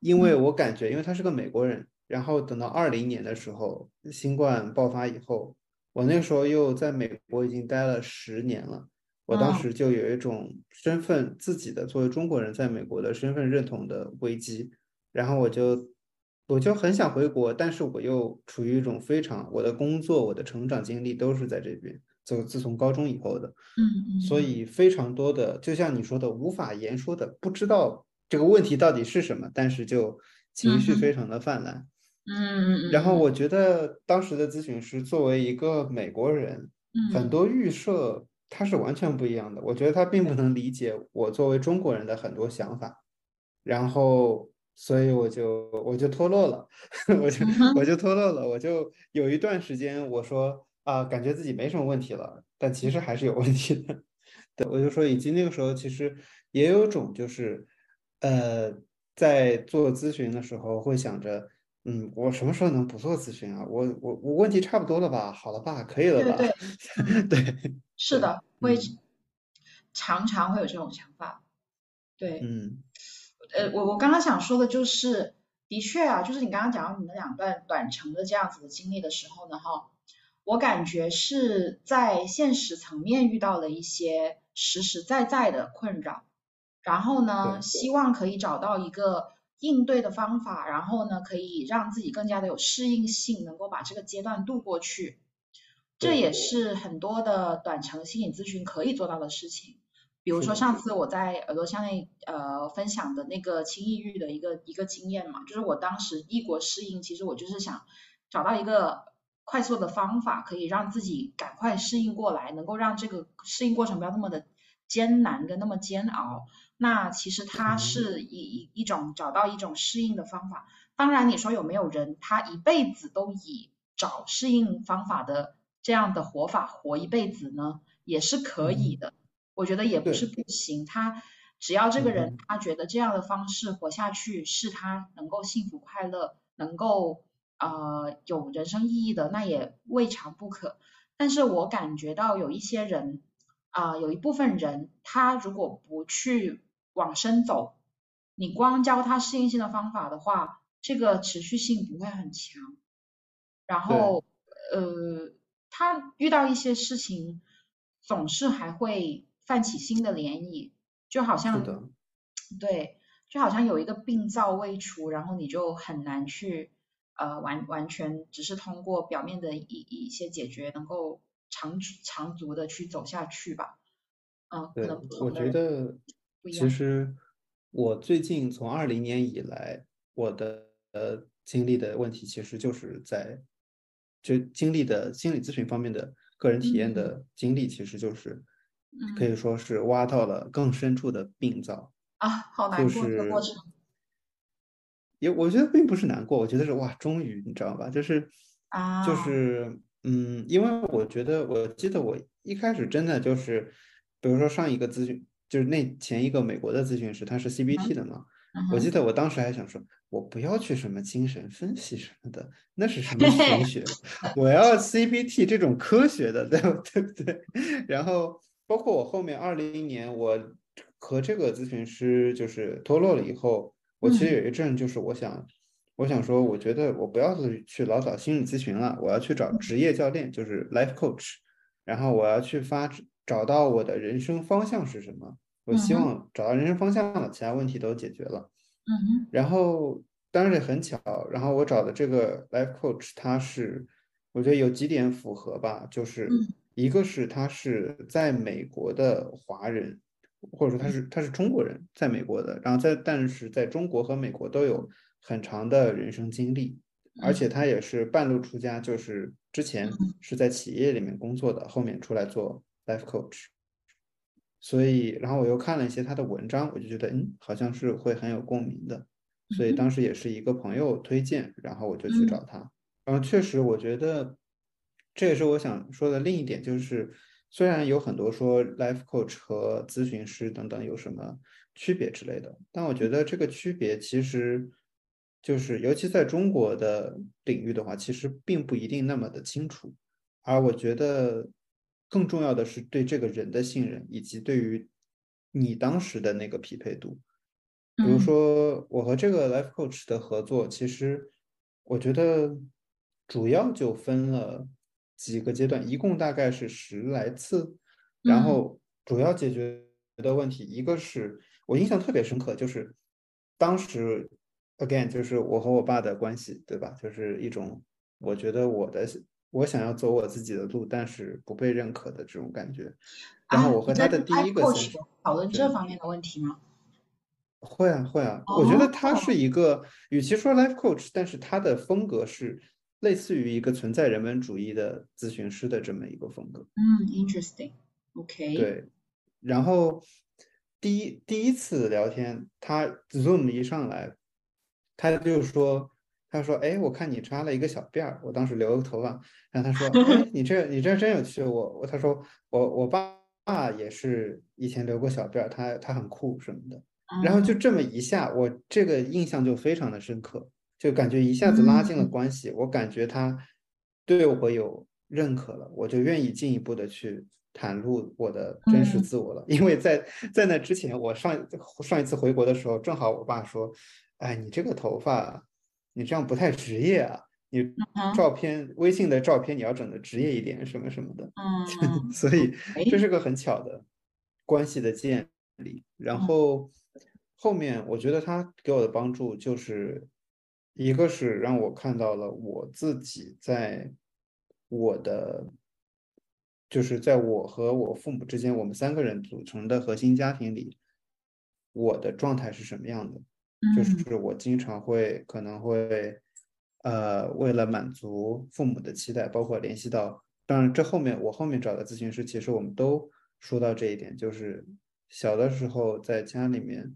因为我感觉，因为他是个美国人。然后等到二零年的时候，新冠爆发以后，我那时候又在美国已经待了十年了。我当时就有一种身份自己的作为中国人在美国的身份认同的危机。然后我就我就很想回国，但是我又处于一种非常我的工作、我的成长经历都是在这边，就自从高中以后的。所以非常多的，就像你说的，无法言说的，不知道这个问题到底是什么，但是就情绪非常的泛滥。嗯嗯嗯，然后我觉得当时的咨询师作为一个美国人，很多预设他是完全不一样的。我觉得他并不能理解我作为中国人的很多想法，然后所以我就我就脱落了，[laughs] 我就我就脱落了，我就有一段时间我说啊，感觉自己没什么问题了，但其实还是有问题的。[laughs] 对，我就说，以及那个时候其实也有种就是，呃，在做咨询的时候会想着。嗯，我什么时候能不做咨询啊？我我我问题差不多了吧？好了吧？可以了吧？[laughs] 对对 [laughs] 对，是的，会常常会有这种想法。对，嗯，呃，我我刚刚想说的就是，的确啊，就是你刚刚讲到你们两段短程的这样子的经历的时候呢，哈，我感觉是在现实层面遇到了一些实实在在的困扰，然后呢，希望可以找到一个。应对的方法，然后呢，可以让自己更加的有适应性，能够把这个阶段度过去。这也是很多的短程心理咨询可以做到的事情。比如说上次我在耳朵箱内呃分享的那个轻抑郁的一个一个经验嘛，就是我当时异国适应，其实我就是想找到一个快速的方法，可以让自己赶快适应过来，能够让这个适应过程不要那么的艰难跟那么煎熬。那其实它是以一一种找到一种适应的方法。当然，你说有没有人他一辈子都以找适应方法的这样的活法活一辈子呢？也是可以的。我觉得也不是不行。他只要这个人他觉得这样的方式活下去是他能够幸福快乐，能够呃有人生意义的，那也未尝不可。但是我感觉到有一些人啊，有一部分人他如果不去。往深走，你光教他适应性的方法的话，这个持续性不会很强。然后，呃，他遇到一些事情，总是还会泛起新的涟漪，就好像，对，就好像有一个病灶未除，然后你就很难去，呃，完完全只是通过表面的一一些解决，能够长长足的去走下去吧。嗯，可能我觉得。其实我最近从二零年以来，我的呃经历的问题，其实就是在就经历的心理咨询方面的个人体验的经历，其实就是可以说是挖到了更深处的病灶啊，好难过的过程。也我觉得并不是难过，我觉得是哇，终于你知道吧？就是啊，就是嗯，因为我觉得我记得我一开始真的就是，比如说上一个咨询。就是那前一个美国的咨询师，他是 CBT 的嘛？我记得我当时还想说，我不要去什么精神分析什么的，那是什么玄学？我要 CBT 这种科学的，对 [laughs] 对不对？[laughs] 然后包括我后面二零年，我和这个咨询师就是脱落了以后，我其实有一阵就是我想，我想说，我觉得我不要去老找心理咨询了，我要去找职业教练，就是 life coach，然后我要去发。找到我的人生方向是什么？我希望找到人生方向了，其他问题都解决了。嗯然后当然也很巧，然后我找的这个 life coach，他是我觉得有几点符合吧，就是一个是他是在美国的华人，或者说他是他是中国人，在美国的，然后在但是在中国和美国都有很长的人生经历，而且他也是半路出家，就是之前是在企业里面工作的，后面出来做。Life coach，所以，然后我又看了一些他的文章，我就觉得，嗯，好像是会很有共鸣的，所以当时也是一个朋友推荐，然后我就去找他，然后确实，我觉得这也是我想说的另一点，就是虽然有很多说 life coach 和咨询师等等有什么区别之类的，但我觉得这个区别其实就是，尤其在中国的领域的话，其实并不一定那么的清楚。而我觉得更重要的是对这个人的信任，以及对于你当时的那个匹配度。比如说，我和这个 life coach 的合作，其实我觉得主要就分了几个阶段，一共大概是十来次。然后主要解决的问题，一个是我印象特别深刻，就是当时 again 就是我和我爸的关系，对吧？就是一种我觉得我的我想要走我自己的路，但是不被认可的这种感觉。然后我和他的第一个讨论这方面的问题吗？会啊会啊，我觉得他是一个，与其说 life coach，但是他的风格是类似于一个存在人文主义的咨询师的这么一个风格。嗯，interesting，OK。对，然后第一第一次聊天，他 zoom 一上来，他就说，他说，哎，我看你扎了一个小辫儿，我当时留个头发，然后他说，哎，[laughs] 你这你这真有趣，我我他说我我爸爸也是以前留过小辫儿，他他很酷什么的。然后就这么一下，我这个印象就非常的深刻，就感觉一下子拉近了关系。我感觉他对我有认可了，我就愿意进一步的去袒露我的真实自我了。因为在在那之前，我上上一次回国的时候，正好我爸说：“哎，你这个头发，你这样不太职业啊，你照片微信的照片你要整的职业一点，什么什么的。”嗯，[laughs] 所以这是个很巧的关系的建立，然后。后面我觉得他给我的帮助就是，一个是让我看到了我自己在我的，就是在我和我父母之间，我们三个人组成的核心家庭里，我的状态是什么样的？就是我经常会可能会，呃，为了满足父母的期待，包括联系到，当然这后面我后面找的咨询师，其实我们都说到这一点，就是小的时候在家里面。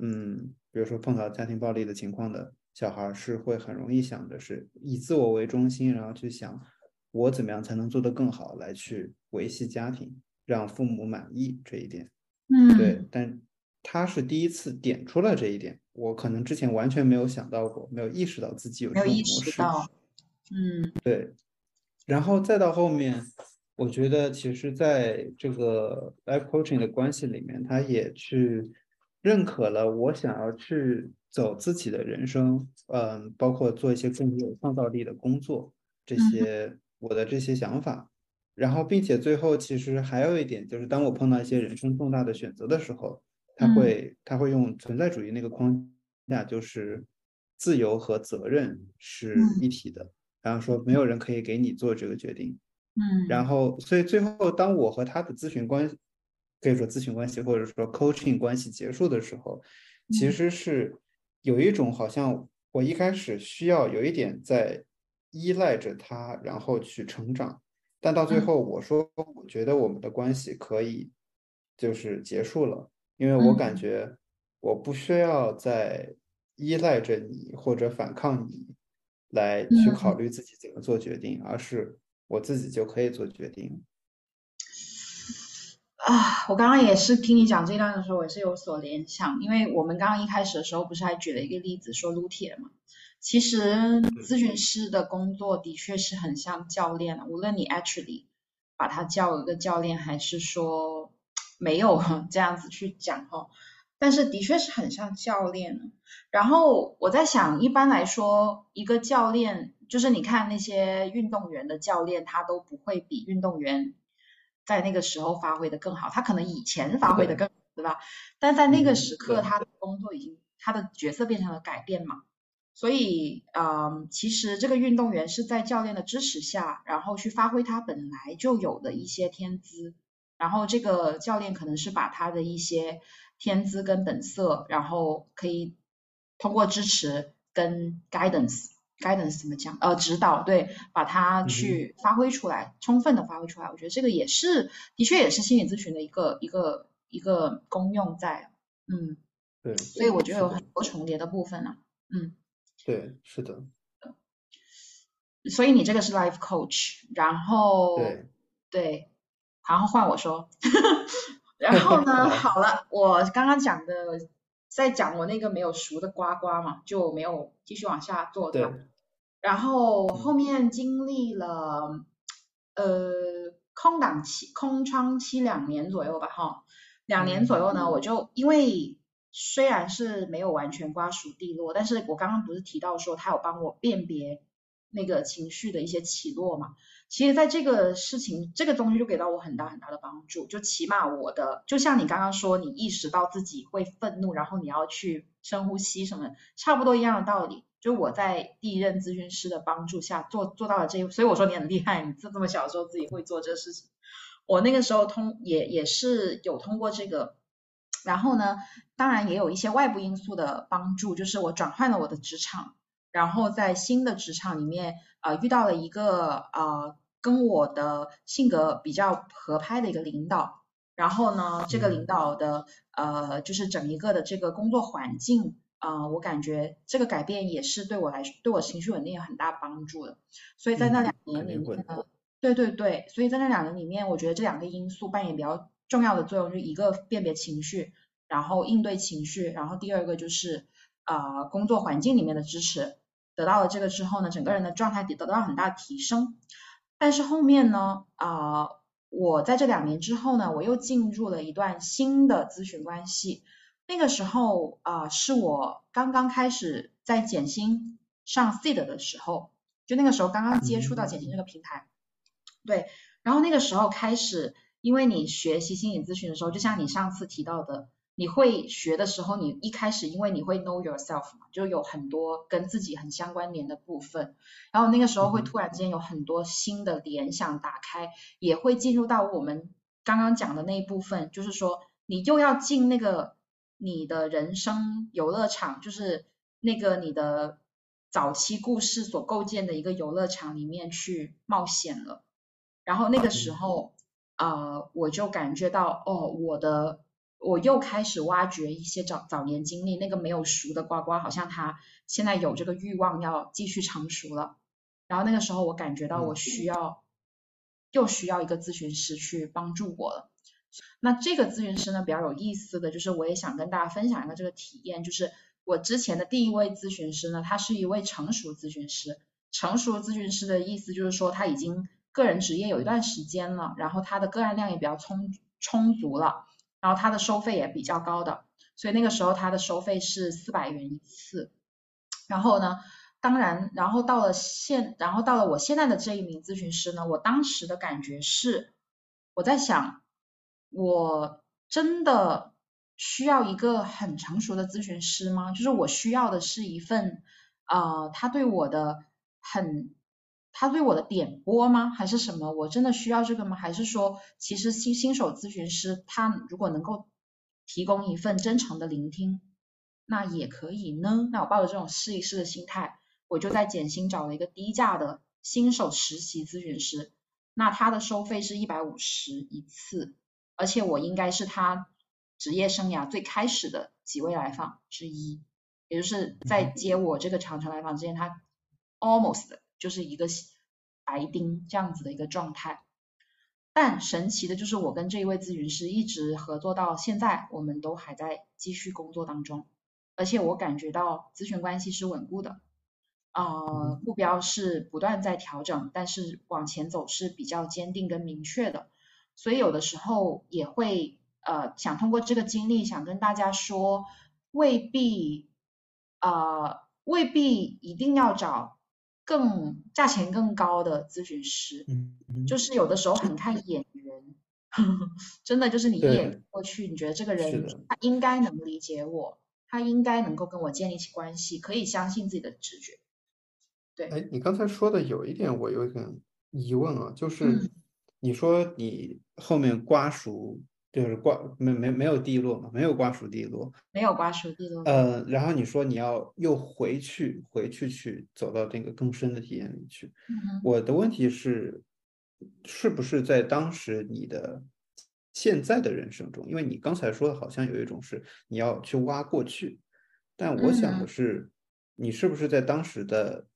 嗯，比如说碰到家庭暴力的情况的小孩，是会很容易想着是以自我为中心，然后去想我怎么样才能做得更好，来去维系家庭，让父母满意这一点。嗯，对。但他是第一次点出了这一点，我可能之前完全没有想到过，没有意识到自己有这种模式。嗯，对。然后再到后面，我觉得其实在这个 life coaching 的关系里面，他也去。认可了我想要去走自己的人生，嗯，包括做一些更有创造力的工作，这些我的这些想法，然后并且最后其实还有一点就是，当我碰到一些人生重大的选择的时候，他会他会用存在主义那个框架，就是自由和责任是一体的，然后说没有人可以给你做这个决定，嗯，然后所以最后当我和他的咨询关。可以说咨询关系或者说 coaching 关系结束的时候，其实是有一种好像我一开始需要有一点在依赖着他，然后去成长，但到最后我说我觉得我们的关系可以就是结束了，因为我感觉我不需要再依赖着你或者反抗你来去考虑自己怎么做决定，而是我自己就可以做决定。啊，我刚刚也是听你讲这段的时候，我也是有所联想，因为我们刚刚一开始的时候不是还举了一个例子说撸铁嘛？其实咨询师的工作的确是很像教练无论你 actually 把他叫一个教练，还是说没有 [laughs] 这样子去讲哦，但是的确是很像教练。然后我在想，一般来说，一个教练就是你看那些运动员的教练，他都不会比运动员。在那个时候发挥的更好，他可能以前发挥的更好，对吧？但在那个时刻，他的工作已经，他的角色变成了改变嘛。所以，嗯，其实这个运动员是在教练的支持下，然后去发挥他本来就有的一些天资，然后这个教练可能是把他的一些天资跟本色，然后可以通过支持跟 guidance。guidance 怎么讲？呃，指导对，把它去发挥出来，充分的发挥出来。我觉得这个也是，的确也是心理咨询的一个一个一个功用在。嗯，对。所以我觉得有很多重叠的部分呢。嗯，对，是的。所以你这个是 life coach，然后对对，然后换我说，[laughs] 然后呢，好。了，我刚刚讲的在讲我那个没有熟的瓜瓜嘛，就没有继续往下做对它。然后后面经历了呃空档期、空窗期两年左右吧，哈，两年左右呢，我就因为虽然是没有完全瓜熟蒂落，但是我刚刚不是提到说他有帮我辨别那个情绪的一些起落嘛，其实在这个事情这个东西就给到我很大很大的帮助，就起码我的就像你刚刚说，你意识到自己会愤怒，然后你要去深呼吸什么，差不多一样的道理。就我在第一任咨询师的帮助下做做到了这，所以我说你很厉害，你这这么小的时候自己会做这事情。我那个时候通也也是有通过这个，然后呢，当然也有一些外部因素的帮助，就是我转换了我的职场，然后在新的职场里面，呃，遇到了一个呃跟我的性格比较合拍的一个领导，然后呢，这个领导的呃就是整一个的这个工作环境。呃，我感觉这个改变也是对我来说，对我情绪稳定有很大帮助的。所以在那两年里面呢，对对对，所以在那两年里面，我觉得这两个因素扮演比较重要的作用，就一个辨别情绪，然后应对情绪，然后第二个就是呃工作环境里面的支持，得到了这个之后呢，整个人的状态得得到很大提升。但是后面呢，啊，我在这两年之后呢，我又进入了一段新的咨询关系。那个时候啊，是我刚刚开始在简心上 seed 的时候，就那个时候刚刚接触到简心这个平台，对，然后那个时候开始，因为你学习心理咨询的时候，就像你上次提到的，你会学的时候，你一开始因为你会 know yourself 嘛，就有很多跟自己很相关联的部分，然后那个时候会突然间有很多新的联想打开，也会进入到我们刚刚讲的那一部分，就是说你又要进那个。你的人生游乐场就是那个你的早期故事所构建的一个游乐场里面去冒险了，然后那个时候呃，我就感觉到哦，我的我又开始挖掘一些早早年经历，那个没有熟的瓜瓜，好像他现在有这个欲望要继续成熟了，然后那个时候我感觉到我需要又需要一个咨询师去帮助我了。那这个咨询师呢比较有意思的就是，我也想跟大家分享一个这个体验，就是我之前的第一位咨询师呢，他是一位成熟咨询师。成熟咨询师的意思就是说他已经个人职业有一段时间了，然后他的个案量也比较充充足了，然后他的收费也比较高的，所以那个时候他的收费是四百元一次。然后呢，当然，然后到了现，然后到了我现在的这一名咨询师呢，我当时的感觉是，我在想。我真的需要一个很成熟的咨询师吗？就是我需要的是一份，呃，他对我的很，他对我的点拨吗？还是什么？我真的需要这个吗？还是说，其实新新手咨询师他如果能够提供一份真诚的聆听，那也可以呢？那我抱着这种试一试的心态，我就在减薪找了一个低价的新手实习咨询师，那他的收费是一百五十一次。而且我应该是他职业生涯最开始的几位来访之一，也就是在接我这个长城来访之前，他 almost 就是一个白丁这样子的一个状态。但神奇的就是我跟这一位咨询师一直合作到现在，我们都还在继续工作当中，而且我感觉到咨询关系是稳固的，呃，目标是不断在调整，但是往前走是比较坚定跟明确的。所以有的时候也会呃想通过这个经历想跟大家说，未必呃未必一定要找更价钱更高的咨询师，嗯，就是有的时候很看眼缘，[laughs] 真的就是你一眼过去，你觉得这个人他应该能理解我，他应该能够跟我建立起关系，可以相信自己的直觉。对，哎，你刚才说的有一点我有点疑问啊，就是。你说你后面瓜熟就是瓜没没没有地落嘛？没有瓜熟蒂落，没有瓜熟蒂落。呃，然后你说你要又回去回去去走到这个更深的体验里去。我的问题是，是不是在当时你的现在的人生中？因为你刚才说的好像有一种是你要去挖过去，但我想的是，你是不是在当时的？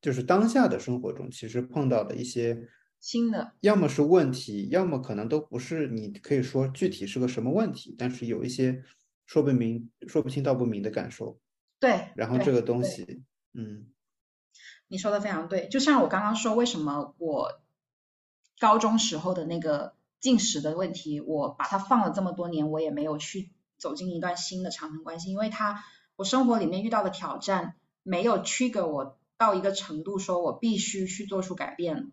就是当下的生活中，其实碰到了一些新的，要么是问题，要么可能都不是。你可以说具体是个什么问题，但是有一些说不明、说不清道不明的感受。对，然后这个东西，嗯，你说的非常对。就像我刚刚说，为什么我高中时候的那个进食的问题，我把它放了这么多年，我也没有去走进一段新的长程关系，因为它我生活里面遇到的挑战没有 trigger 我到一个程度，说我必须去做出改变，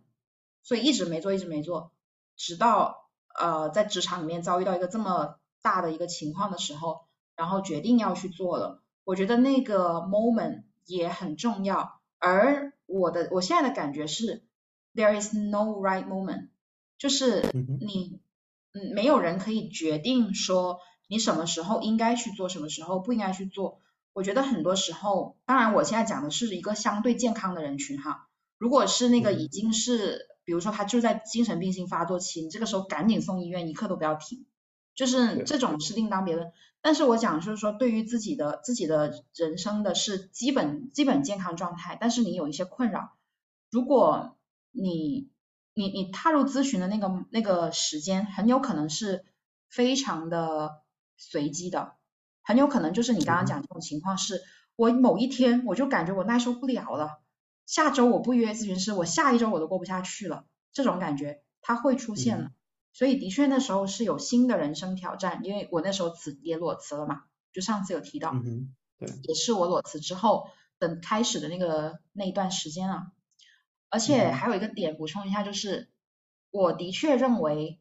所以一直没做，一直没做，直到呃在职场里面遭遇到一个这么大的一个情况的时候，然后决定要去做了。我觉得那个 moment 也很重要，而我的我现在的感觉是，there is no right moment，就是你，嗯，没有人可以决定说你什么时候应该去做，什么时候不应该去做。我觉得很多时候，当然我现在讲的是一个相对健康的人群哈，如果是那个已经是，比如说他就在精神病性发作期，你这个时候赶紧送医院，一刻都不要停。就是这种是另当别论，但是我讲就是说，对于自己的自己的人生的是基本基本健康状态，但是你有一些困扰，如果你你你踏入咨询的那个那个时间，很有可能是非常的随机的，很有可能就是你刚刚讲这种情况，是我某一天我就感觉我耐受不了了，下周我不约咨询师，我下一周我都过不下去了，这种感觉它会出现了。所以的确那时候是有新的人生挑战，因为我那时候辞也裸辞了嘛，就上次有提到，嗯对，也是我裸辞之后等开始的那个那一段时间啊。而且还有一个点补充一下，就是我的确认为，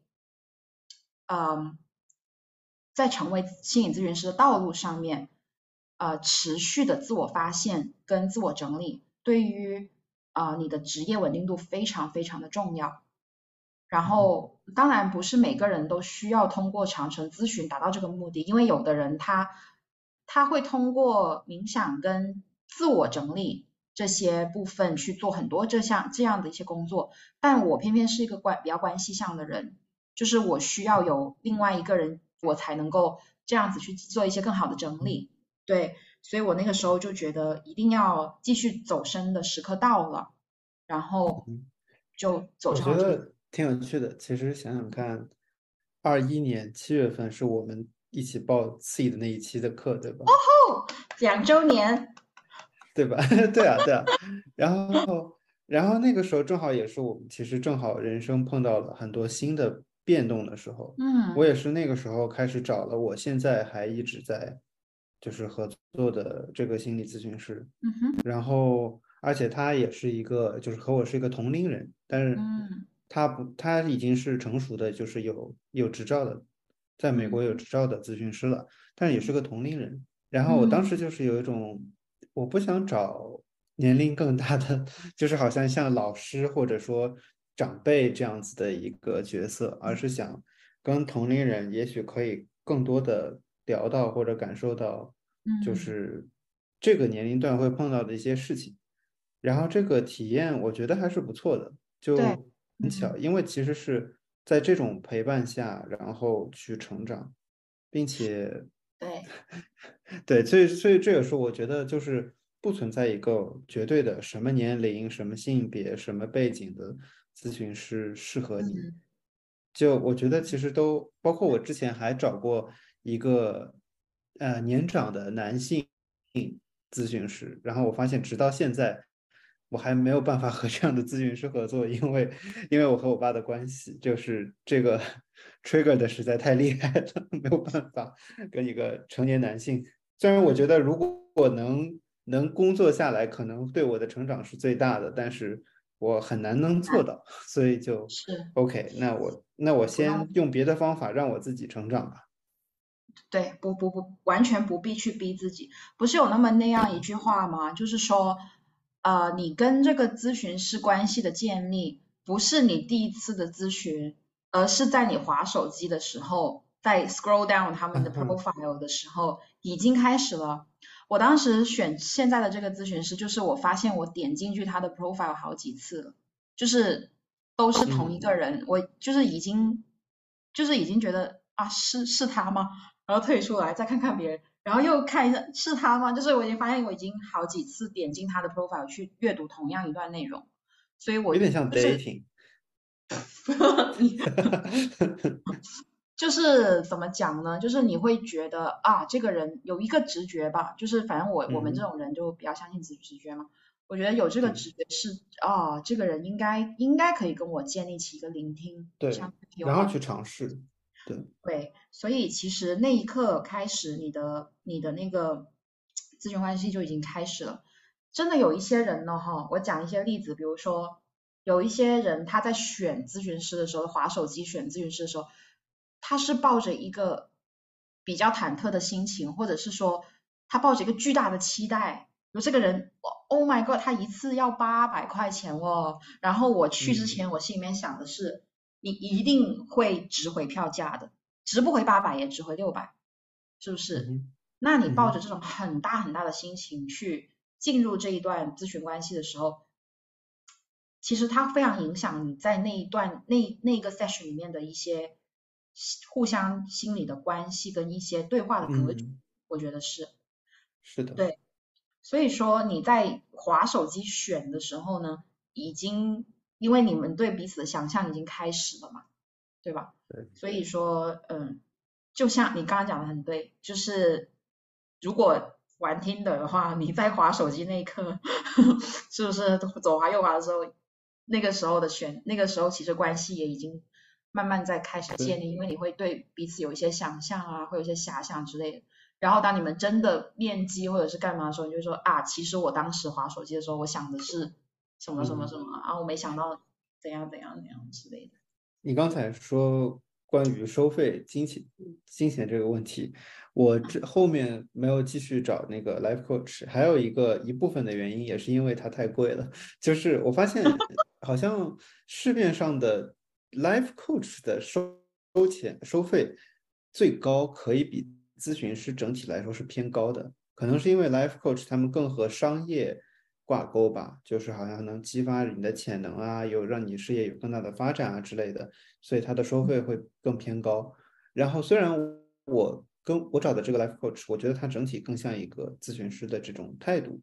嗯，在成为心理咨询师的道路上面，呃，持续的自我发现跟自我整理，对于啊你的职业稳定度非常非常的重要。然后，当然不是每个人都需要通过长城咨询达到这个目的，因为有的人他他会通过冥想跟自我整理这些部分去做很多这项这样的一些工作。但我偏偏是一个关比较关系向的人，就是我需要有另外一个人，我才能够这样子去做一些更好的整理。对，所以我那个时候就觉得一定要继续走深的时刻到了，然后就走上去。挺有趣的，其实想想看，二一年七月份是我们一起报 C 的那一期的课，对吧？哦吼，两周年，[laughs] 对吧？[laughs] 对啊，对啊。然后，然后那个时候正好也是我们其实正好人生碰到了很多新的变动的时候。嗯，我也是那个时候开始找了，我现在还一直在就是合作的这个心理咨询师。嗯哼。然后，而且他也是一个，就是和我是一个同龄人，但是。嗯。他不，他已经是成熟的，就是有有执照的，在美国有执照的咨询师了，但是也是个同龄人。然后我当时就是有一种，我不想找年龄更大的，[laughs] 就是好像像老师或者说长辈这样子的一个角色，而是想跟同龄人，也许可以更多的聊到或者感受到，就是这个年龄段会碰到的一些事情。然后这个体验我觉得还是不错的，就。很巧，因为其实是在这种陪伴下，然后去成长，并且对 [laughs] 对，所以所以这也是我觉得就是不存在一个绝对的什么年龄、什么性别、什么背景的咨询师适合你。就我觉得其实都包括我之前还找过一个呃年长的男性咨询师，然后我发现直到现在。我还没有办法和这样的咨询师合作，因为因为我和我爸的关系就是这个 [laughs] trigger 的实在太厉害了，[laughs] 没有办法跟一个成年男性。虽然我觉得如果我能能工作下来，可能对我的成长是最大的，但是我很难能做到，[laughs] 所以就 OK。那我那我先用别的方法让我自己成长吧。对，不不不，完全不必去逼自己。不是有那么那样一句话吗？就是说。呃，你跟这个咨询师关系的建立，不是你第一次的咨询，而是在你划手机的时候，在 scroll down 他们的 profile 的时候，已经开始了。我当时选现在的这个咨询师，就是我发现我点进去他的 profile 好几次了，就是都是同一个人，我就是已经，就是已经觉得啊，是是他吗？然后退出来再看看别人，然后又看一下是他吗？就是我已经发现我已经好几次点进他的 profile 去阅读同样一段内容，所以我有点像就是 dating。[laughs] 就是怎么讲呢？就是你会觉得啊，这个人有一个直觉吧，就是反正我我们这嗯种人就比较相信直直觉嘛。我觉得有这个直觉是啊，这个人应该应该可以跟我建立起一个聆听对然后去尝试，对，对，所以其实那一刻开始，你的你的那个咨询关系就已经开始了。真的有一些人呢，哈，我讲一些例子，比如说有一些人他在选咨询师的时候，划手机选咨询师的时候，他是抱着一个比较忐忑的心情，或者是说他抱着一个巨大的期待。有这个人，Oh my God，他一次要八百块钱哦。然后我去之嗯前，我心里面想的是，你一定会值回票价的，值不回八百也值回六百，是不是？嗯那你抱嗯着这种很大很大的心情去进入这一段咨询关系的时候，其实它非常影响你在那一段那那个 session 里面的一些互相心理的关系跟一些对话的格局，嗯，我觉得是。是的，对所以说你在划手机选的时候呢，已经因为你们对彼此的想象已经开始了嘛，对吧？对所以说，嗯，就像你刚刚讲的很对，就是如果玩听的话，你在划手机那一刻，[laughs] 是不是左滑右滑的时候，那个时候的选，那个时候其实关系也已经慢慢在开始建立，因为你会对彼此有一些想象啊，会有一些遐想之类的。然后当你们真的面基或者是干嘛的时候，你就说啊，其实我当时划手机的时候，我想的是什么什么嗯什么啊，我没想到怎样怎样怎样之类的。你刚才说关于收费、金钱、金钱这个问题，我这后面没有继续找那个 life coach，还有一个一部分的原因也是因为它太贵了。就是我发现 [laughs] 好像市面上的 life coach 的收收钱收费最高可以比咨询师整体来说是偏高的，可能是因为 life coach 他们更和商业挂钩吧，就是好像能激发你的潜能啊，有让你事业有更大的发展啊之类的，所以它的收费会更偏高。然后虽然我跟我找的这个 life coach，我觉得他整体更像一个咨询师的这种态度，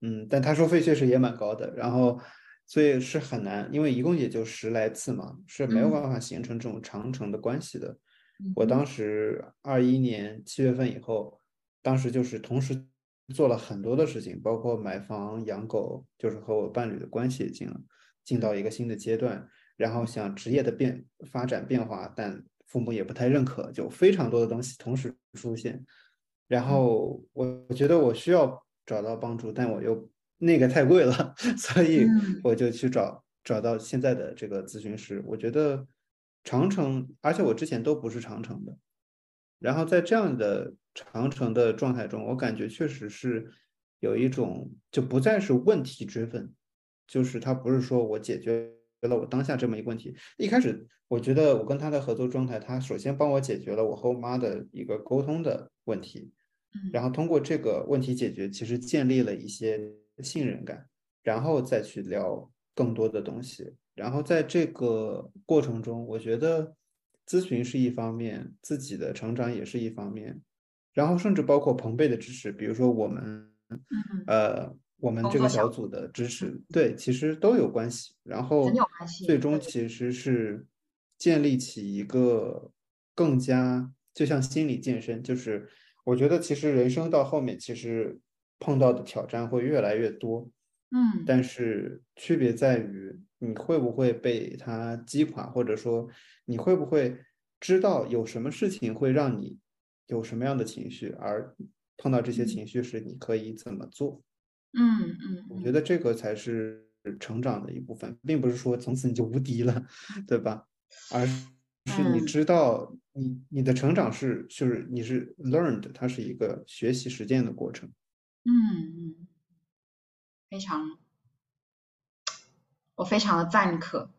嗯，但他收费确实也蛮高的。然后所以是很难，因为一共也就十来次嘛，是没有办法形成这种长程的关系的。我当时二一年七月份以后，当时就是同时做了很多的事情，包括买房、养狗，就是和我伴侣的关系也进了进到一个新的阶段，然后想职业的变发展变化，但父母也不太认可，就非常多的东西同时出现，然后我我觉得我需要找到帮助，但我又那个太贵了，[laughs] 所以嗯。我就去找找到现在的这个咨询师，我觉得长城，而且我之前都不是长城的，然后在这样的长城的状态中，我感觉确实是有一种就不再是问题 driven，就是他不是说我解决了我当下这么一个问题。一开始我觉得我跟他的合作状态，他首先帮我解决了我和我妈的一个沟通的问题，嗯然后通过这个问题解决，其实建立了一些信任感，然后再去聊更多的东西。然后在这个过程中，我觉得咨询是一方面，自己的成长也是一方面，然后甚至包括朋辈的支持，比如说我们，嗯呃，我们这个小小组的支持，对，其实都有关系。然后最终其实是建立起一个更加，就像心理健身，就是我觉得其实人生到后面，其实碰到的挑战会越来越多。嗯但是区别在于你会不会被它击垮，或者说你会不会知道有什么事情会让你有什么样的情绪，而碰到这些嗯情绪时你可以怎么做？嗯嗯，我觉得这个才是成长的一部分，并不是说从此你就无敌了，对吧？而是你嗯知道你你的成长是就是你是 learned，它是一个学习实践的过程。嗯嗯，非常，我非常的赞可。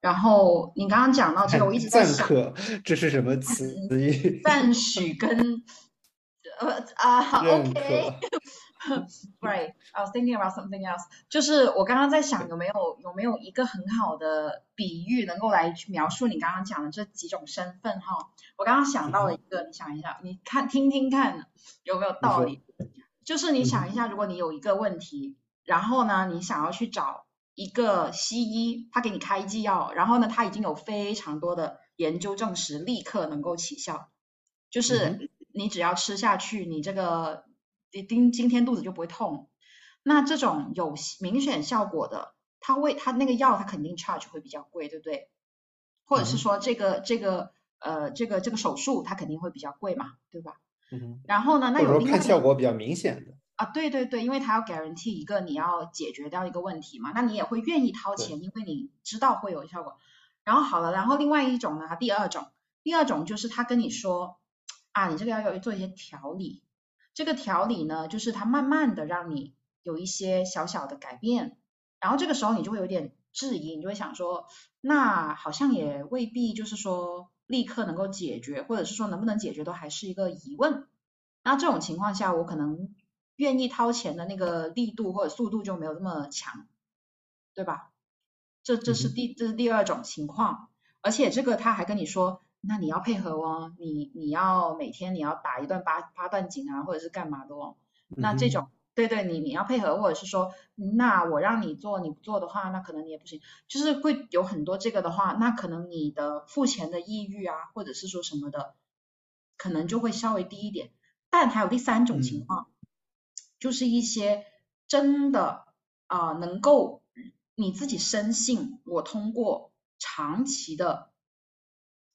然后你刚刚讲到这个，我一直在想，可，这是什么词语？[laughs] 赞许跟呃啊认，OK，可。Right, I was thinking about something else. 就是我刚刚在想有没有有没有一个很好的比喻能够来去描述你刚刚讲的这几种身份哈。我刚刚想到了一个，你想一下，你看听听看有没有道理？就是你想一下，如果你有一个问题，然后呢，你想要去找一个西医，他给你开剂药，然后呢，他已经有非常多的研究证实，立刻能够起效，就是你只要吃下去，你这个。你今今天肚子就不会痛，那这种有明显效果的，他为他那个药，他肯定 charge 会比较贵，对不对？或者是说这个这个呃这个这个手术，它肯定会比较贵嘛，对吧？嗯。然后呢，那有看效果比较明显的啊，对对对，因为他要 guarantee 一个你要解决掉一个问题嘛，那你也会愿意掏钱，因为你知道会有效果。然后好了，然后另外一种呢，第二种，第二种就是他跟你说啊，你这个要有做一些调理。这个调理呢，就是他慢慢的让你有一些小小的改变，然后这个时候你就会有点质疑，你就会想说，那好像也未必就是说立刻能够解决，或者是说能不能解决都还是一个疑问。那这种情况下，我可能愿意掏钱的那个力度或者速度就没有那么强，对吧？这这是第这是第二种情况，而且这个他还跟你说。那你要配合哦，你你要每天你要打一段八八段锦啊，或者是干嘛的哦。那这种对对，你你要配合，或者是说，那我让你做你不做的话，那可能你也不行。就是会有很多这个的话，那可能你的付钱的意欲啊，或者是说什么的，可能就会稍微低一点。但还有第三种情况，就是一些真的啊，能够你自己深信，我通过长期的。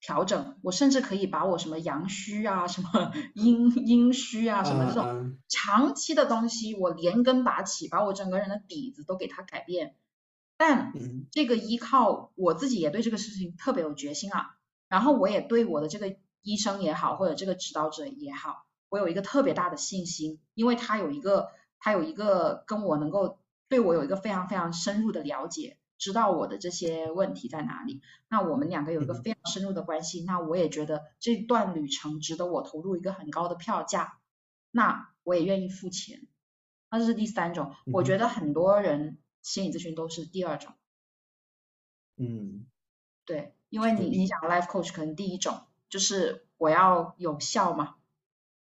调整，我甚至可以把我什么阳虚啊、什么 [laughs] 阴阴虚啊、什么这种长期的东西，我连根拔起，把我整个人的底子都给它改变。但这个依靠我自己也对这个事情特别有决心啊，然后我也对我的这个医生也好，或者这个指导者也好，我有一个特别大的信心，因为他有一个他有一个跟我能够对我有一个非常非常深入的了解。知道我的这些问题在哪里，那我们两个有一个非常深入的关系，那我也觉得这段旅程值得我投入一个很高的票价，那我也愿意付钱。那这是第三种，我觉得很多人心理咨询都是第二种。嗯，对，因为你你想 life coach 可能第一种就是我要有效嘛，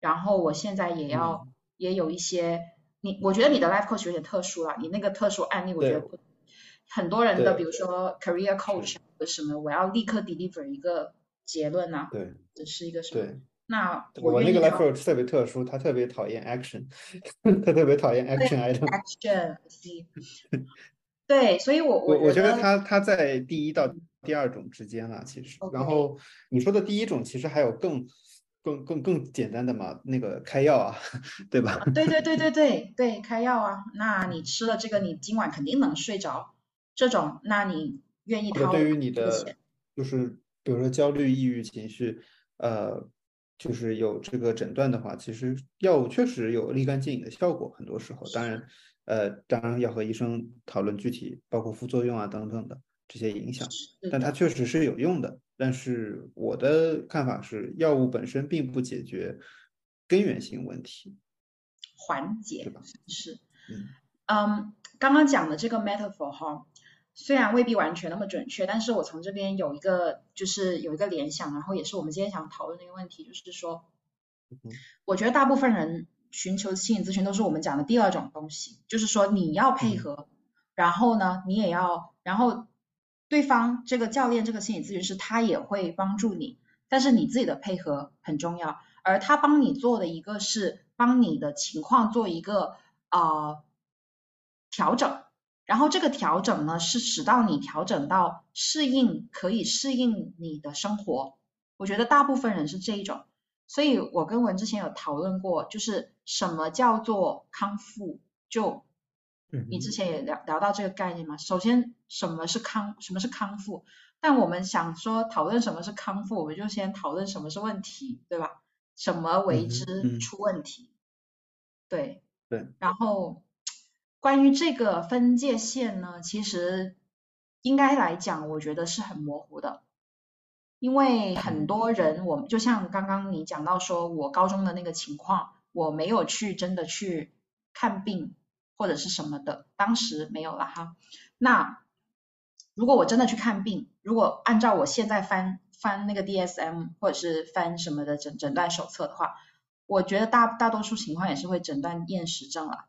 然后我现在也要也有一些，你我觉得你的 life coach 有点特殊了，你那个特殊案例我觉得不。很多人的，比如说 career coach 或什么，我要立刻 deliver 一个结论呐，对，这是一个什么？对，那我那个 life coach 特别特殊，他特别讨厌 action，[laughs] 他特别讨厌 action item。[laughs] action，对，所以我我我觉得他他在第一到第二种之间了，其实。然后你说的第一种，其实还有更更更更简单的嘛，那个开药啊，[laughs] 对吧？对对对对对对，开药啊，那你吃了这个，你今晚肯定能睡着。这种，那你愿意掏对于你的，就是比如说焦虑、抑郁情绪，呃，就是有这个诊断的话，其实药物确实有立竿见影的效果。很多时候，当然，呃，当然要和医生讨论具体，包括副作用啊等等的这些影响。但它确实是有用的。但是我的看法是，药物本身并不解决根源性问题，缓解？是，嗯嗯，刚刚讲的这个 metaphor 哈。虽然未必完全那么准确，但是我从这边有一个就是有一个联想，然后也是我们今天想讨论的一个问题，就是说，我觉得大部分人寻求心理咨询都是我们讲的第二种东西，就是说你要配合，然后呢，你也要，然后对方这个教练这个心理咨询师他也会帮助你，但是你自己的配合很重要，而他帮你做的一个是帮你的情况做一个啊调整。然后这个调整呢，是使到你调整到适应，可以适应你的生活。我觉得大部分人是这一种，所以我跟文之前有讨论过，就是什么叫做康复？就你之前也聊聊到这个概念嘛。首先，什么是康？什么是康复？但我们想说讨论什么是康复，我们就先讨论什么是问题，对吧？什么为之出问题？对对，然后。关于这个分界线呢，其实应该来讲，我觉得是很模糊的，因为很多人，我们就像刚刚你讲到说，我高中的那个情况，我没有去真的去看病或者是什么的，当时没有了哈。那如果我真的去看病，如果按照我现在翻翻那个 DSM 或者是翻什么的诊诊断手册的话，我觉得大大多数情况也是会诊断厌食症了。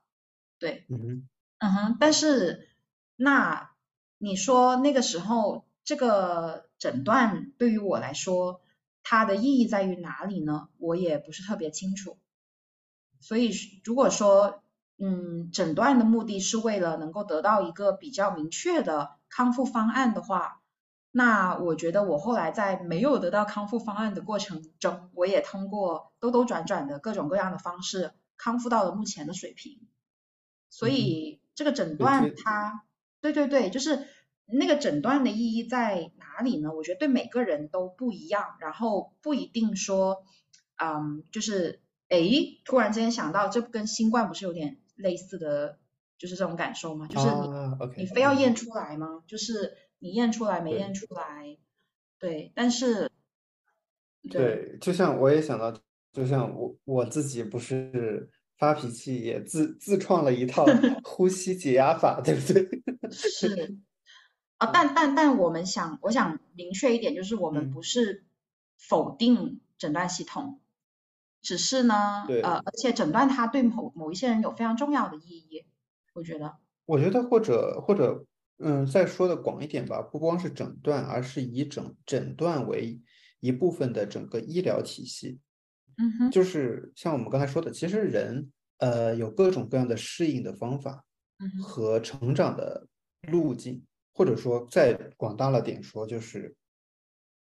对，嗯哼，嗯哼，但是那你说那个时候这个诊断对于我来说，它的意义在于哪里呢？我也不是特别清楚。所以如果说，嗯，诊断的目的是为了能够得到一个比较明确的康复方案的话，那我觉得我后来在没有得到康复方案的过程中，我也通过兜兜转转的各种各样的方式康复到了目前的水平。所以这个诊断它，对对对，就是那个诊断的意义在哪里呢？我觉得对每个人都不一样，然后不一定说，嗯，就是哎，突然之间想到，这跟新冠不是有点类似的，就是这种感受吗？就是你你非要验出来吗？就是你验出来没验出来？对，但是对，就像我也想到，就像我我自己不是。发脾气也自自创了一套 [laughs] 呼吸解压法，对不对？是啊，但但但我们想，我想明确一点，就是我们不是否定诊断系统，只是呢，呃，而且诊断它对某某一些人有非常重要的意义，我觉得。我觉得或者或者嗯，再说的广一点吧，不光是诊断，而是以诊诊断为一部分的整个医疗体系。嗯哼，就是像我们刚才说的，其实人呃有各种各样的适应的方法和成长的路径，或者说再广大了点说，就是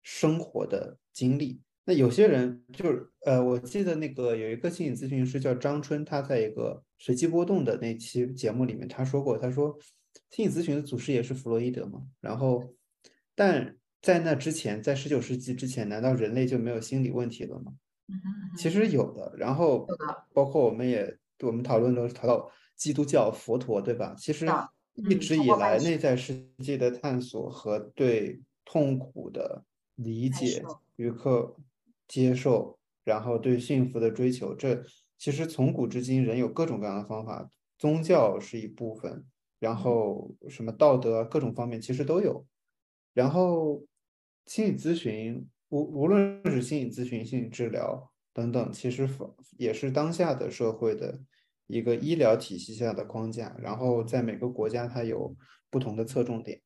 生活的经历。那有些人就是呃，我记得那个有一个心理咨询师叫张春，他在一个随机波动的那期节目里面他说过，他说心理咨询的祖师也是弗洛伊德嘛。然后，但在那之前，在十九世纪之前，难道人类就没有心理问题了吗？其实有的，然后包括我们也我们讨论都是谈到基督教、佛陀，对吧？其实一直以来内在世界的探索和对痛苦的理解与可接受，然后对幸福的追求，这其实从古至今人有各种各样的方法，宗教是一部分，然后什么道德各种方面其实都有，然后心理咨询。无无论是心理咨询、心理治疗等等，其实也是当下的社会的一个医疗体系下的框架。然后在每个国家，它有不同的侧重点，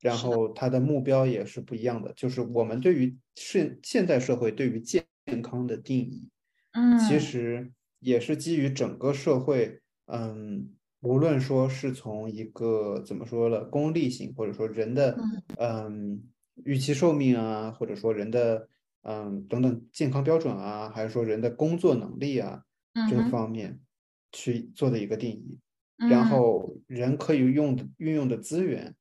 然后它的目标也是不一样的。就是我们对于现现代社会对于健康的定义，嗯，其实也是基于整个社会，嗯，无论说是从一个怎么说了功利性，或者说人的，嗯。预期寿命啊，或者说人的嗯等等健康标准啊，还是说人的工作能力啊这方面去做的一个定义，然后人可以用的运用的资源，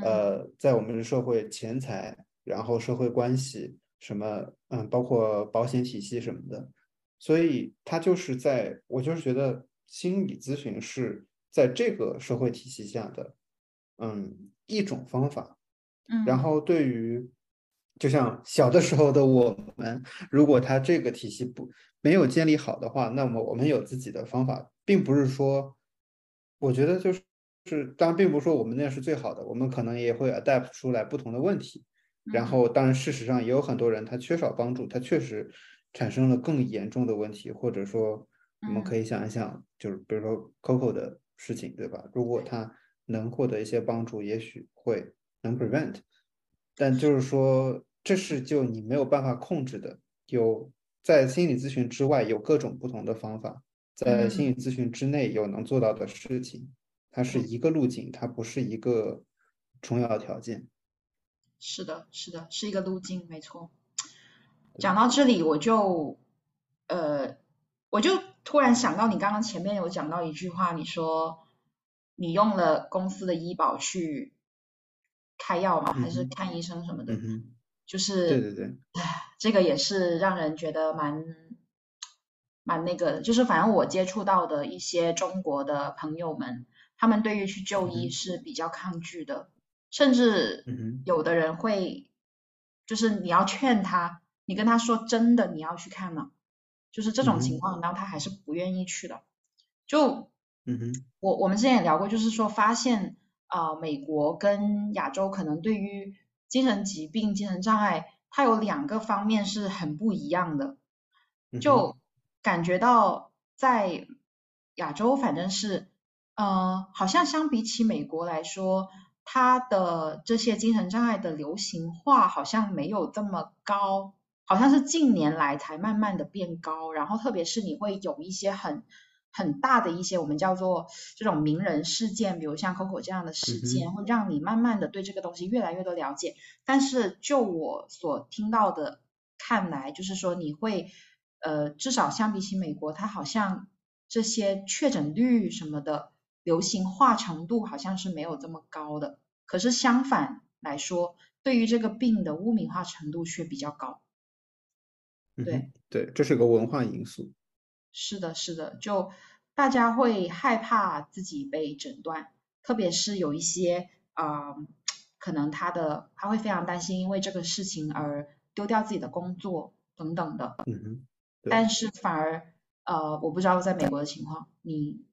呃，在我们的社会钱财，然后社会关系什么嗯，包括保险体系什么的，所以他就是在我就是觉得心理咨询是在这个社会体系下的嗯一种方法。然后，对于就像小的时候的我们，如果他这个体系不没有建立好的话，那么我们有自己的方法，并不是说，我觉得就是是，当然并不是说我们那样是最好的，我们可能也会 adapt 出来不同的问题。然后，当然事实上也有很多人他缺少帮助，他确实产生了更严重的问题，或者说我们可以想一想，就是比如说 Coco 的事情，对吧？如果他能获得一些帮助，也许会。能 prevent，但就是说，这是就你没有办法控制的。有在心理咨询之外，有各种不同的方法；在心理咨询之内，有能做到的事情。它是一个路径，它不是一个重要条件。是的，是的，是一个路径，没错。讲到这里，我就呃，我就突然想到，你刚刚前面有讲到一句话，你说你用了公司的医保去。开药嘛，还是看医生什么的，嗯就是对对对，唉，这个也是让人觉得蛮蛮那个的。就是反正我接触到的一些中国的朋友们，他们对于去就医是比较抗拒的，甚至有的人会，就是你要劝他，你跟他说真的你要去看了，就是这种情况，然后他还是不愿意去的。就嗯哼，我我们之前也聊过，就是说发现啊、美国跟亚洲可能对于精神疾病、精神障碍，它有两个方面是很不一样的。就感觉到在亚洲，反正是，呃，好像相比起美国来说，它的这些精神障碍的流行化好像没有这么高，好像是近年来才慢慢的变高。然后特别是你会有一些很很大的一些我们叫做这种名人事件，比如像 Coco 这样的事嗯件，会让你慢慢的对这个东西越来越多了解。但是就我所听到的看来，就是说你会，呃，至少相比起美国，它好像这些确诊率什么的流行化程度好像是没有这么高的。可是相反来说，对于这个病的污名化程度却比较高。对嗯，对，这是个文化因素。是的，是的，就大家会害怕自己被诊断，特别是有一些啊、呃可能他的他会非常担心因为这个事情而丢掉自己的工作等等的。嗯哼，但是反而呃，我不知道在美国的情况，你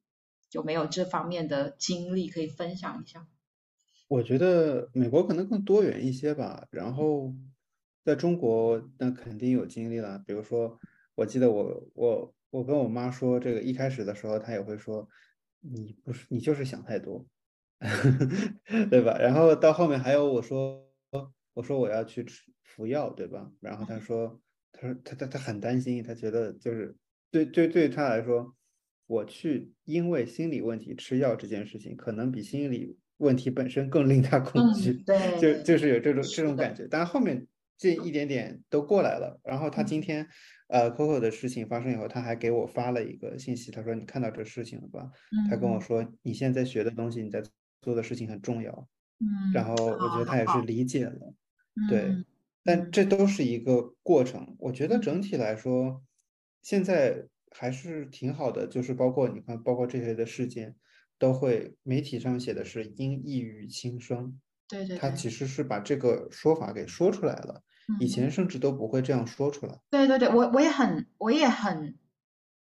有没有这方面的经历可以分享一下？我觉得美国可能更多元一些吧，然后在中国那肯定有经历了，比如说，我记得我我我跟我妈说这个一开始的时候，她也会说你不是你就是想太多，[laughs] 对吧？然后到后面还有我说我说我要去吃服药，对吧？然后她说她说她她她很担心，她觉得就是对对对她来说，我去因为心理问题吃药这件事情，可能比心理问题本身更令他恐惧。嗯，对，就就是有这种这种感觉，但后面这一点点都过来了。然后他今嗯天，呃，Coco 的事情发生以后，他还给我发了一个信息，他说你看到这事情了吧？他跟我嗯说你现在学的东西，你在做的事情很重要。嗯然嗯，后我觉得他也是理解了，对。嗯但嗯这都是一个过程，我觉得嗯整体来说，现在还是挺好的，就是包括你看，包括这些的事件，都会媒体上写的是因抑郁轻生，对对对，他其实是把这个说法给说出来了，以嗯前甚至都不会这样说出来。对对对，我我也很我也很，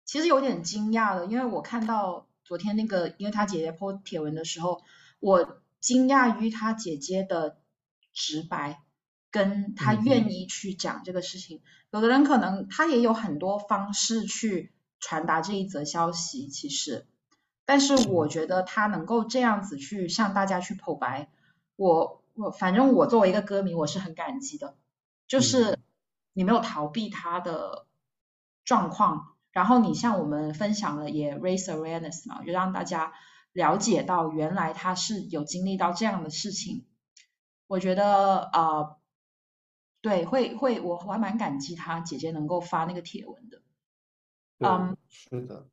其实有点惊讶了，因为我看到昨天那个，因为他姐姐 po 帖文的时候，我惊讶于他姐姐的直白，跟他愿意去讲这个事情。有的人可能他也有很多方式去传达这一则消息，其实，但是我觉得他能够这样子去向大家去剖白，我我反正我作为一个歌迷，我是很感激的。就是嗯你没有逃避他的状况，然后你向我们分享了也 raise awareness 嘛，就让大家了解到原来他是有经历到这样的事情。我觉得呃，对，会会，我我还蛮感激他姐姐能够发那个帖文的。对，嗯。是的，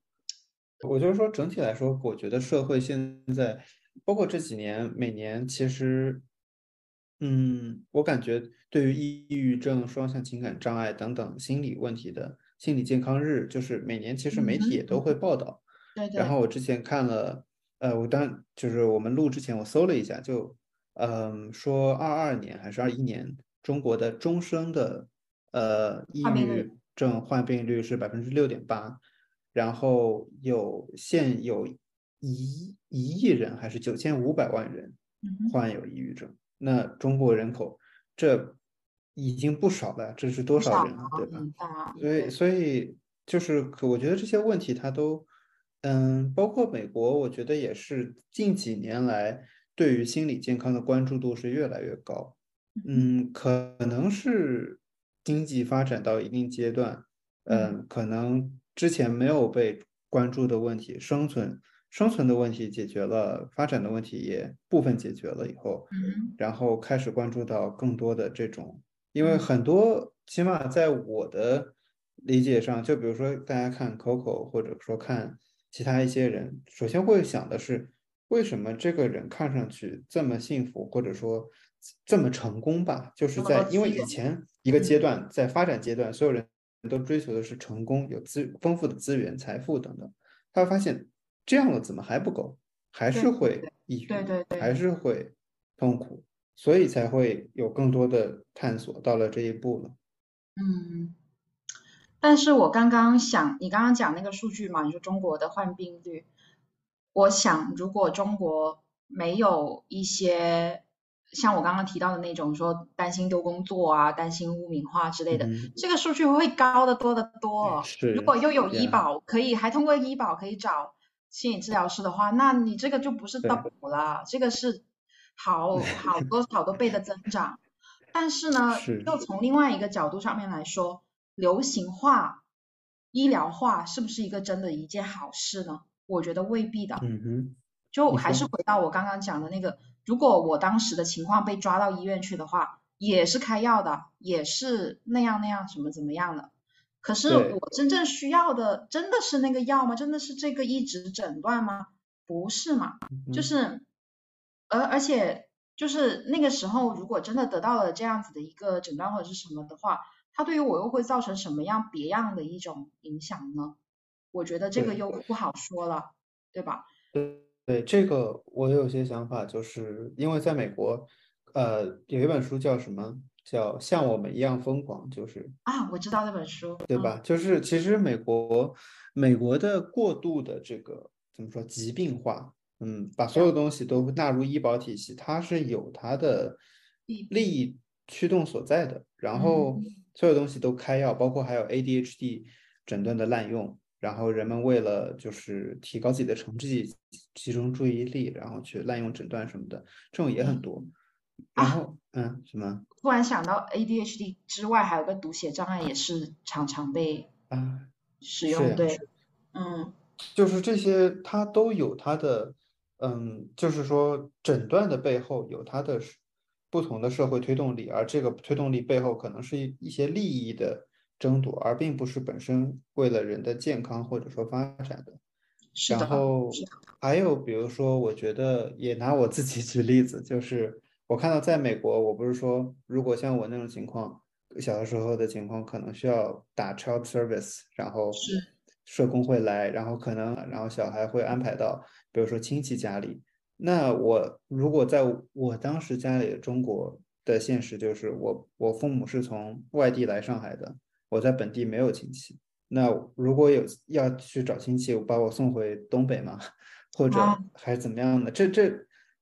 我就是说，整体来说，我觉得社会现在，包括这几年，每年其实，嗯，我感觉对于抑郁症、双向情感障碍等等心理问题的心理健康日，就是每年其实媒体也都会报道。对。对，然后我。之前看了，呃，我当就是我们录之前我搜了一下，就嗯说二二年还是二一年，中国的终生的呃抑郁症患病率是百分之六点八，然后有现有一一亿人还是九千五百万人患有抑郁症，那中国人口这已经不少了，这是多少少人啊，对吧？所以，所以就是，可我觉得这些问题它都，嗯，包括美国，我觉得也是近几年来对于心理健康的关注度是越来越高。嗯，可能是经济发展到一定阶段，嗯，可能之前没有被关注的问题，生存生存的问题解决了，发展的问题也部分解决了以后，嗯，然后开始关注到更多的这种。因为嗯很多，起码在我的理解上，就比如说大家看 Coco，或者说看其他一些人，首先会想的是，为什么这个人看上去这么幸福，或者说这么成功吧？就是在因为以前一个阶嗯段，在发展阶段，所有人都追求的是成功，有资丰富的资源、财富等等，他会发现这样了怎么还不够，还是会抑郁，对对对还是会痛苦。所以才会有更多的探索，到了这一步了。嗯，但是我刚刚想，你刚刚讲那个数据嘛，你说中国的患病率，我想，如果中国没有一些像我刚刚提到的那种说担心丢工作啊、担心污名化之类的，嗯这个数据会高得多得多。是如果又有医保，可以还通过医保可以找心理治疗师的话，那你这个就不是对 double 了，这个是好 [laughs] 好多好多倍的增长。但是呢，是就从另外一个角度上面来说，流行化、医疗化是不是一个真的一件好事呢？我觉得未必的。嗯哼，就还是回到我刚刚讲的那个，如果我当时的情况被抓到医院去的话，也是开药的，也是那样那样什么怎么样的。可是我真正需要的真的是那个药吗？真的是这个一直诊断吗？不是嘛？就嗯是，而而且就是那个时候，如果真的得到了这样子的一个诊断或者是什么的话，它对于我又会造成什么样别样的一种影响呢？我觉得这个又不好说了，对吧？对这个我有些想法，就是因为在美国，呃，有一本书叫什么？叫《像我们一样疯狂》，就是啊，我知道那本书，嗯对吧？就是其实美国美国的过度的这个怎么说疾病化，嗯，把所有东西都纳入医保体系，它是有它的利利益驱动所在的。然后嗯所有东西都开药，包括还有 ADHD 诊断的滥用，然后人们为了就是提高自己的成绩、集中注意力，然后去滥用诊断什么的，这种也很多。然啊后，嗯，什么突然想到 ADHD 之外，还有个读写障碍，也是常常被啊？使用。对，嗯就是这些，它都有它的，嗯，就是说诊断的背后有它的不同的社会推动力，而这个推动力背后可能是一一些利益的争夺，而并不是本身为了人的健康或者说发展的。是的然后还有比如说，我觉得也拿我自己举例子，就是我看到在美国，我不是说如果像我那种情况，小的时候的情况，可能需要打 child service，然后是社工会来，然后可能然后小孩会安排到，比如说亲戚家里。那我如果在我当时家里中国的现实就是我我父母是从外地来上海的，我在本地没有亲戚。那如果有要去找亲戚，我把我送回东北吗？或者啊还是怎么样的？这这，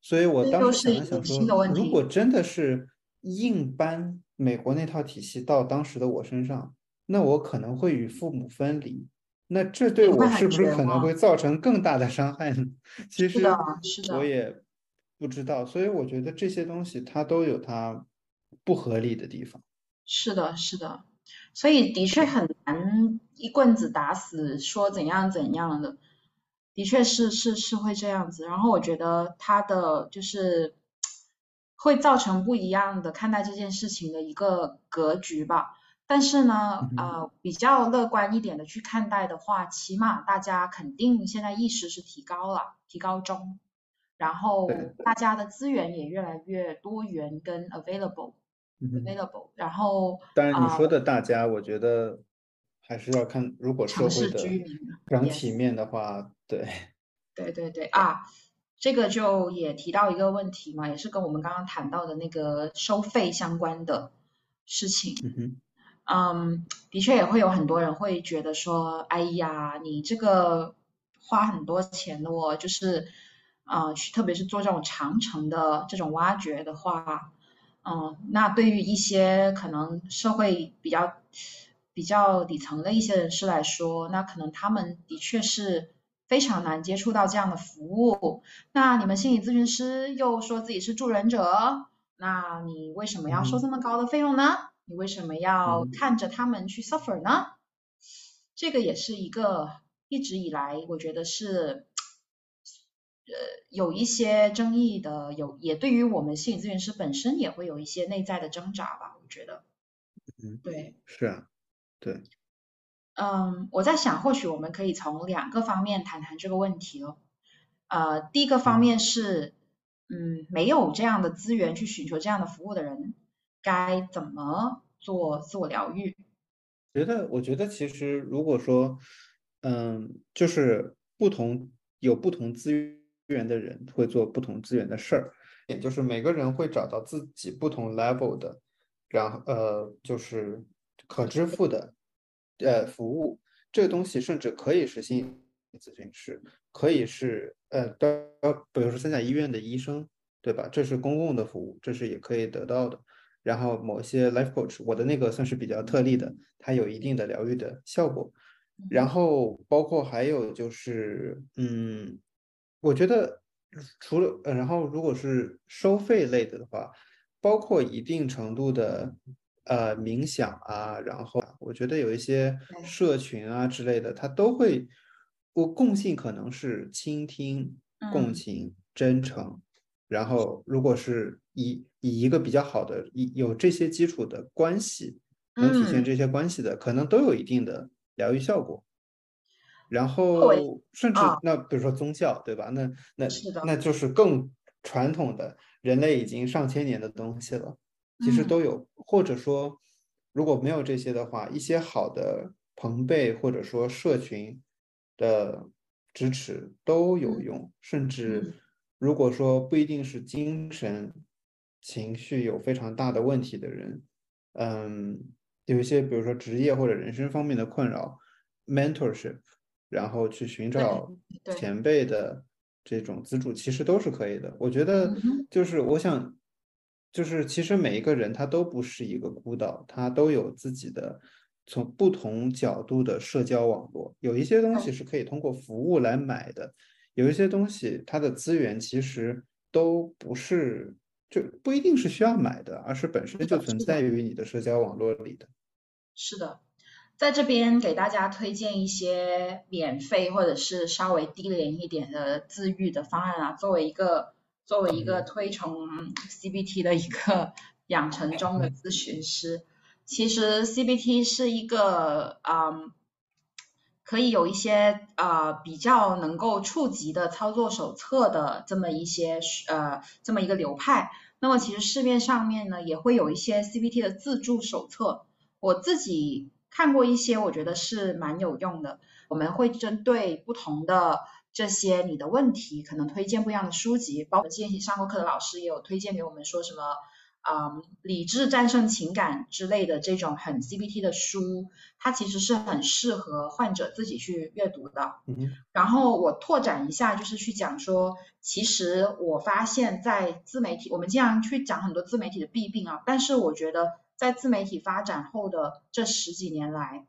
所以我当时想了想说如果真的是硬搬美国那套体系到当时的我身上，那我可能会与父母分离。那这对我是不是可能会造成更大的伤害呢？[laughs] 其实我也不知道，所以我觉得这些东西它都有它不合理的地方。是的，是的，所以的确很难一棍子打死说怎样怎样的，的确是是是会这样子。然后我觉得他的就是会造成不一样的看待这件事情的一个格局吧。但是呢，呃，比较乐观一点的去看待的话，起码大家肯定现在意识是提高了，提高中，然后大家的资源也越来越多元跟 available。available，然后当然，你啊说的大家，我觉得还是要看，如果社会的居民整体面的话，对，[laughs] 对对对啊，这个就也提到一个问题嘛，也是跟我们刚刚谈到的那个收费相关的事情。嗯哼，嗯，的确也会有很多人会觉得说，哎呀，你这个花很多钱的哦，就是呃，去特别是做这种长城的这种挖掘的话，嗯，那对于一些可能社会比较比较底层的一些人士来说，那可能他们的确是非常难接触到这样的服务。那你们心理咨询师又说自己是助人者，那你为什么要收这么高的费用呢？你为什么要嗯看着他们去 suffer 呢？这个也是一个一直以来我觉得是，呃，有一些争议的，有也对于我们心理咨询师本身也会有一些内在的挣扎吧，我觉得，嗯，对。是啊，对，嗯，我在想，或许我们可以从两个方面谈谈这个问题哦。呃，第一个方嗯面是，嗯，没有这样的资源去寻求这样的服务的人，该怎么做自我疗愈？觉得，我觉得其实如果说，嗯，就是不同有不同资源的人会做不同资源的事儿，也就是每个人会找到自己不同 level 的，然后呃，就是可支付的呃服务，这个东西甚至可以是心理咨询师，可以是呃，比如说三甲医院的医生，对吧？这是公共的服务，这是也可以得到的。然后某些 life coach，我的那个算是比较特例的，它有一定的疗愈的效果。然后包括还有就是，嗯，我觉得除了，然后如果是收费类的的话，包括一定程度的呃冥想啊，然后我觉得有一些社群啊之类的，它都会，我共性可能是倾听、共情、真诚。然后如果是以以一个比较好的一有这些基础的关系，能体现这些关系的，可能都有一定的。疗愈效果，然后甚至那比如说宗教，对吧？那那那就是更传统的人类已经上千年的东西了，其实都有。或者说，如果没有这些的话，一些好的朋辈或者说社群的支持都有用。甚至如果说不一定是精神情绪有非常大的问题的人，嗯。有一些，比如说职业或者人生方面的困扰，mentorship，然后去寻找前辈的这种资助，其实都是可以的。我觉得，就是我想，就是其实每一个人他都不是一个孤岛，他都有自己的从不同角度的社交网络。有一些东西是可以通过服务来买的，有一些东西它的资源其实都不是。就不一定是需要买的，而是本身就存在于你的社交网络里的。是的，在这边给大家推荐一些免费或者是稍微低廉一点的自愈的方案啊。作为一个作为一个推崇 CBT 的一个养成中的咨询师，其实 CBT 是一个嗯，可以有一些呃比较能够触及的操作手册的这么一些呃这么一个流派。那么其实市面上面呢也会有一些 CBT 的自助手册，我自己看过一些，我觉得是蛮有用的。我们会针对不同的这些你的问题，可能推荐不一样的书籍，包括之前上过课的老师也有推荐给我们说什么。嗯，理智战胜情感之类的这种很 CBT 的书，它其实是很适合患者自己去阅读的。嗯，然后我拓展一下，就是去讲说，其实我发现，在自媒体，我们经常去讲很多自媒体的弊病啊，但是我觉得在自媒体发展后的这十几年来，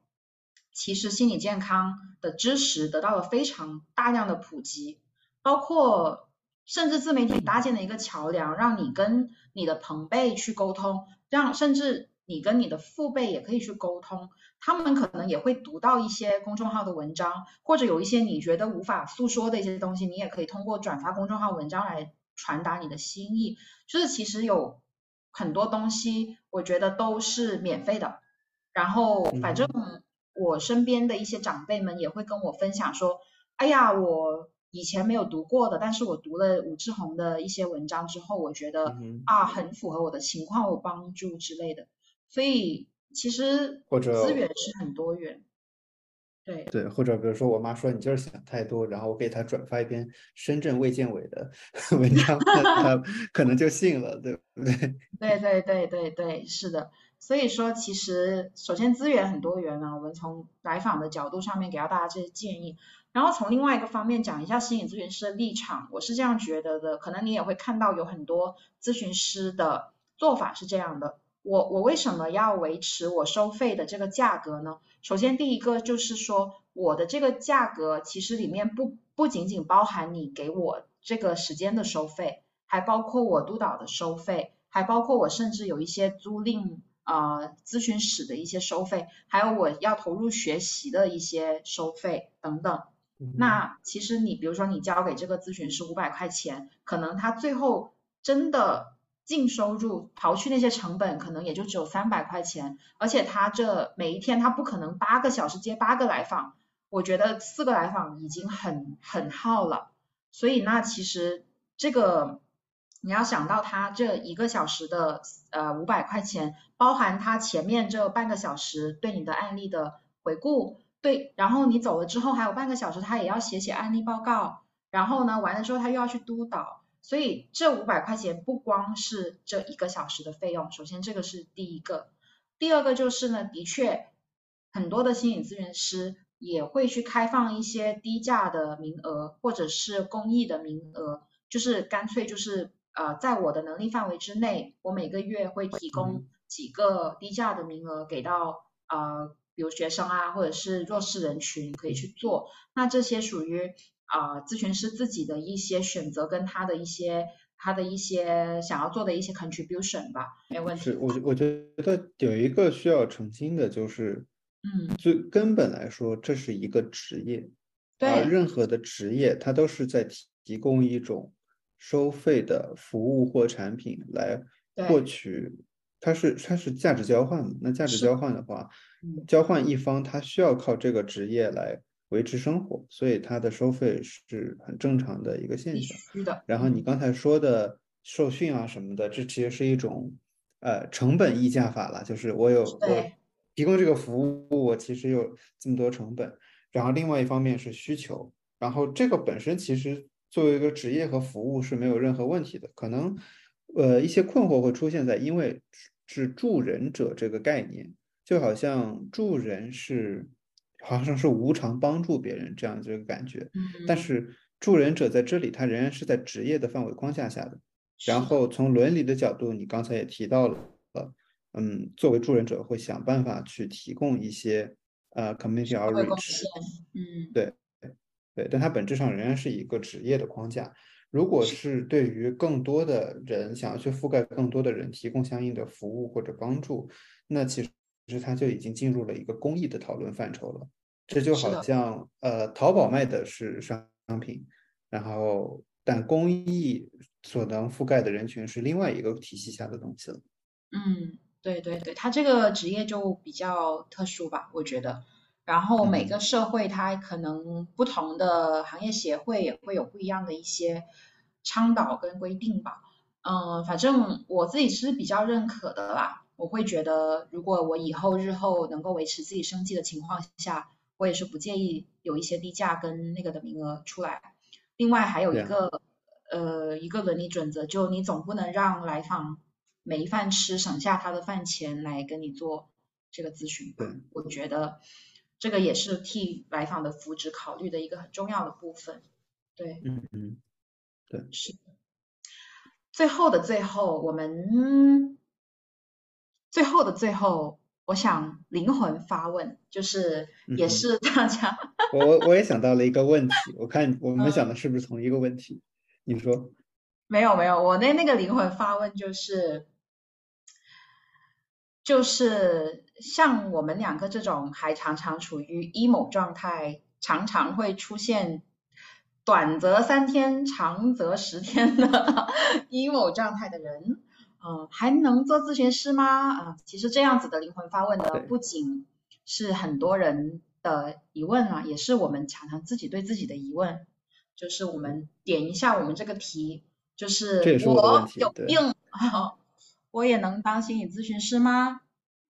其实心理健康的知识得到了非常大量的普及，包括。甚至自媒体搭建的一个桥梁，让你跟你的朋辈去沟通，让甚至你跟你的父辈也可以去沟通。他们可能也会读到一些公众号的文章，或者有一些你觉得无法诉说的一些东西，你也可以通过转发公众号文章来传达你的心意。就是其实有很多东西，我觉得都是免费的。然后反正我身边的一些长辈们也会跟我分享说：“哎呀，我。”以前没有读过的，但是我读了武志红的一些文章之后，我觉得啊，很符合我的情况，有帮助之类的。所以其实资源是很多元，对对，或者比如说我妈说你就是想太多，然后我给她转发一篇深圳卫健委的 [laughs] 文章，她可能就信了，对不对？[laughs] 对对对对对，是的。所以说，其实首先资源很多元呢，我们从来访的角度上面给到大家这些建议，然后从另外一个方面讲一下心理咨询师的立场，我是这样觉得的，可能你也会看到有很多咨询师的做法是这样的。我我为什么要维持我收费的这个价格呢？首先第一个就是说，我的这个价格其实里面不不仅仅包含你给我这个时间的收费，还包括我督导的收费，还包括我甚至有一些租赁。呃，咨询室的一些收费，还有我要投入学习的一些收费等等。那其实你比如说你交给这个咨询师五百块钱，可能他最后真的净收入刨去那些成本，可能也就只有三百块钱。而且他这每一天他不可能八个小时接八个来访，我觉得四个来访已经很很耗了。所以那其实这个。你要想到他这一个小时的呃五百块钱，包含他前面这半个小时对你的案例的回顾，对，然后你走了之后还有半个小时，他也要写写案例报告，然后呢完了之后他又要去督导，所以这五百块钱不光是这一个小时的费用，首先这个是第一个，第二个就是呢，的确很多的心理咨询师也会去开放一些低价的名额，或者是公益的名额，就是干脆就是呃，在我的能力范围之内，我每个月会提供几个低价的名额给到呃，比如学生啊，或者是弱势人群可以去做。那这些属于啊咨询师自己的一些选择跟他的一些他的一些想要做的一些 contribution 吧，没有问题。是我我觉得有一个需要澄清的就是。嗯，最根本来说，这是一个职业，对，任何的职业，它都是在提供一种收费的服务或产品来获取，它是它是价值交换那价值交换的话，交换一方他需要靠这个职业来维持生活，所以它的收费是很正常的一个现象。是的。然后你刚才说的受训啊什么的，这其实是一种呃成本溢价法了，就是我有我。提供这个服务，我其实有这么多成本，然后另外一方面是需求，然后这个本身其实作为一个职业和服务是没有任何问题的。可能，呃，一些困惑会出现在，因为是助人者这个概念，就好像助人是好像是无偿帮助别人这样这个感觉，但是助人者在这里，他仍然是在职业的范围框架下的。然后从伦理的角度，你刚才也提到了。嗯，作为助人者会想办法去提供一些呃 community outreach，嗯，对对，但它本质上仍然是一个职业的框架。如果是对于更多的人想要去覆盖更多的人提供相应的服务或者帮助，那其实其实它就已经进入了一个公益的讨论范畴了。这就好像呃，淘宝卖的是商品，然后但公益所能覆盖的人群是另外一个体系下的东西了。嗯。对对对，他这个职业就比较特殊吧，我觉得。然后每个社会它可能不同的行业协会也会有不一样的一些倡导跟规定吧。嗯，反正我自己是比较认可的啦。我会觉得，如果我以后日后能够维持自己生计的情况下，我也是不介意有一些低价跟那个的名额出来。另外还有一个呃一个伦理准则，就你总不能让来访。没饭吃，省下他的饭钱来跟你做这个咨询。对，我觉得这个也是替来访的福祉考虑的一个很重要的部分。对，嗯嗯，对，是。最后的最后，我们最后的最后，我想灵魂发问，就是也是大家。我我也想到了一个问题，我看我们想的是不是同一个问题？你说。没有没有，我那那个灵魂发问就是。就是像我们两个这种还常常处于 emo 状态，常常会出现短则三天，长则十天的 [laughs] emo 状态的人，嗯，还能做咨询师吗？啊，其实这样子的灵魂发问呢，不仅是很多人的疑问啊，也是我们常常自己对自己的疑问。就是我们点一下我们这个题，就是我有病。[laughs] 我也能当心理咨询师吗？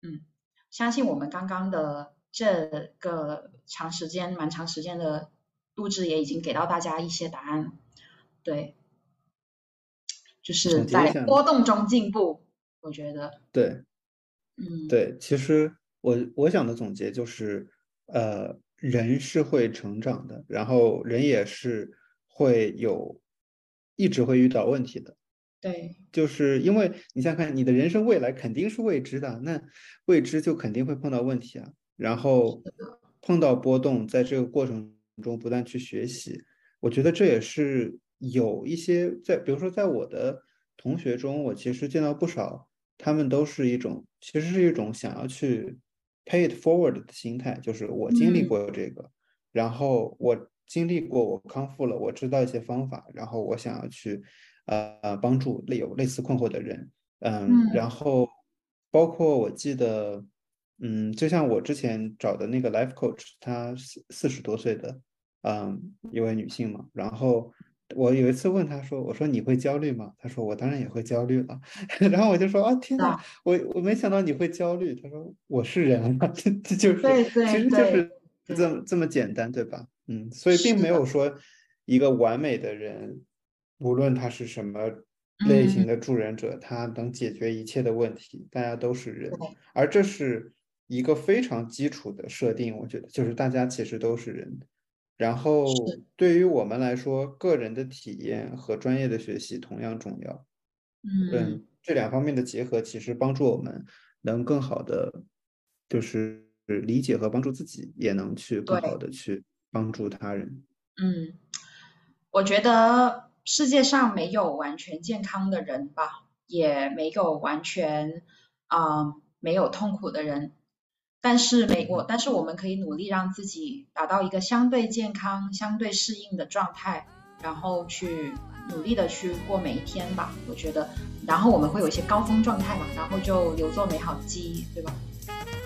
嗯，相信我们刚刚的这个长时间、蛮长时间的录制也已经给到大家一些答案。对，就是在波动中进步，我觉得。对，嗯，对，其实我我想的总结就是，呃，人是会成长的，然后人也是会有一直会遇到问题的。对，就是因为你想看，你的人生未来肯定是未知的，那未知就肯定会碰到问题啊。然后碰到波动，在这个过程中不断去学习，我觉得这也是有一些在，比如说在我的同学中，我其实见到不少，他们都是一种，其实是一种想要去 pay it forward 的心态，就是我经历过这个，然后我经历过，我康复了，我知道一些方法，然后我想要去。呃，帮助类有类似困惑的人，嗯，然后包括我记得，嗯，就像我之前找的那个 life coach，她四四十多岁的，嗯，一位女性嘛，然后我有一次问他说，我说你会焦虑吗？他说我当然也会焦虑了，[laughs] 然后我就说啊，天呐，我我没想到你会焦虑。他说我是人啊，这 [laughs] 这就是，其实就是这么这么简单，对吧？嗯，所以并没有说一个完美的人。无论他是什么类型的助人者，他能解决一切的问题。大家都是人，而这是一个非常基础的设定，我觉得就是大家其实都是人。然后对于我们来说，个人的体验和专业的学习同样重要。嗯，这两方面的结合，其实帮助我们能更好的就是理解和帮助自己，也能去更好的去帮助他人。嗯，我觉得世界上没有完全健康的人吧，也没有完全啊没有痛苦的人。但是没我，但是我们可以努力让自己达到一个相对健康、相对适应的状态，然后去努力的去过每一天吧。我觉得，然后我们会有一些高峰状态嘛，然后就留作美好的记忆，对吧？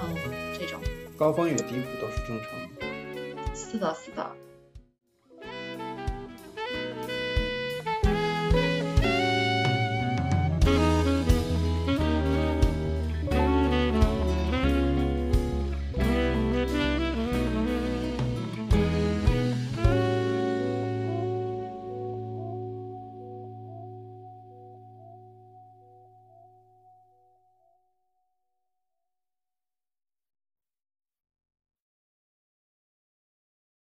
嗯，这种高峰与低谷都是正常的。是的，是的。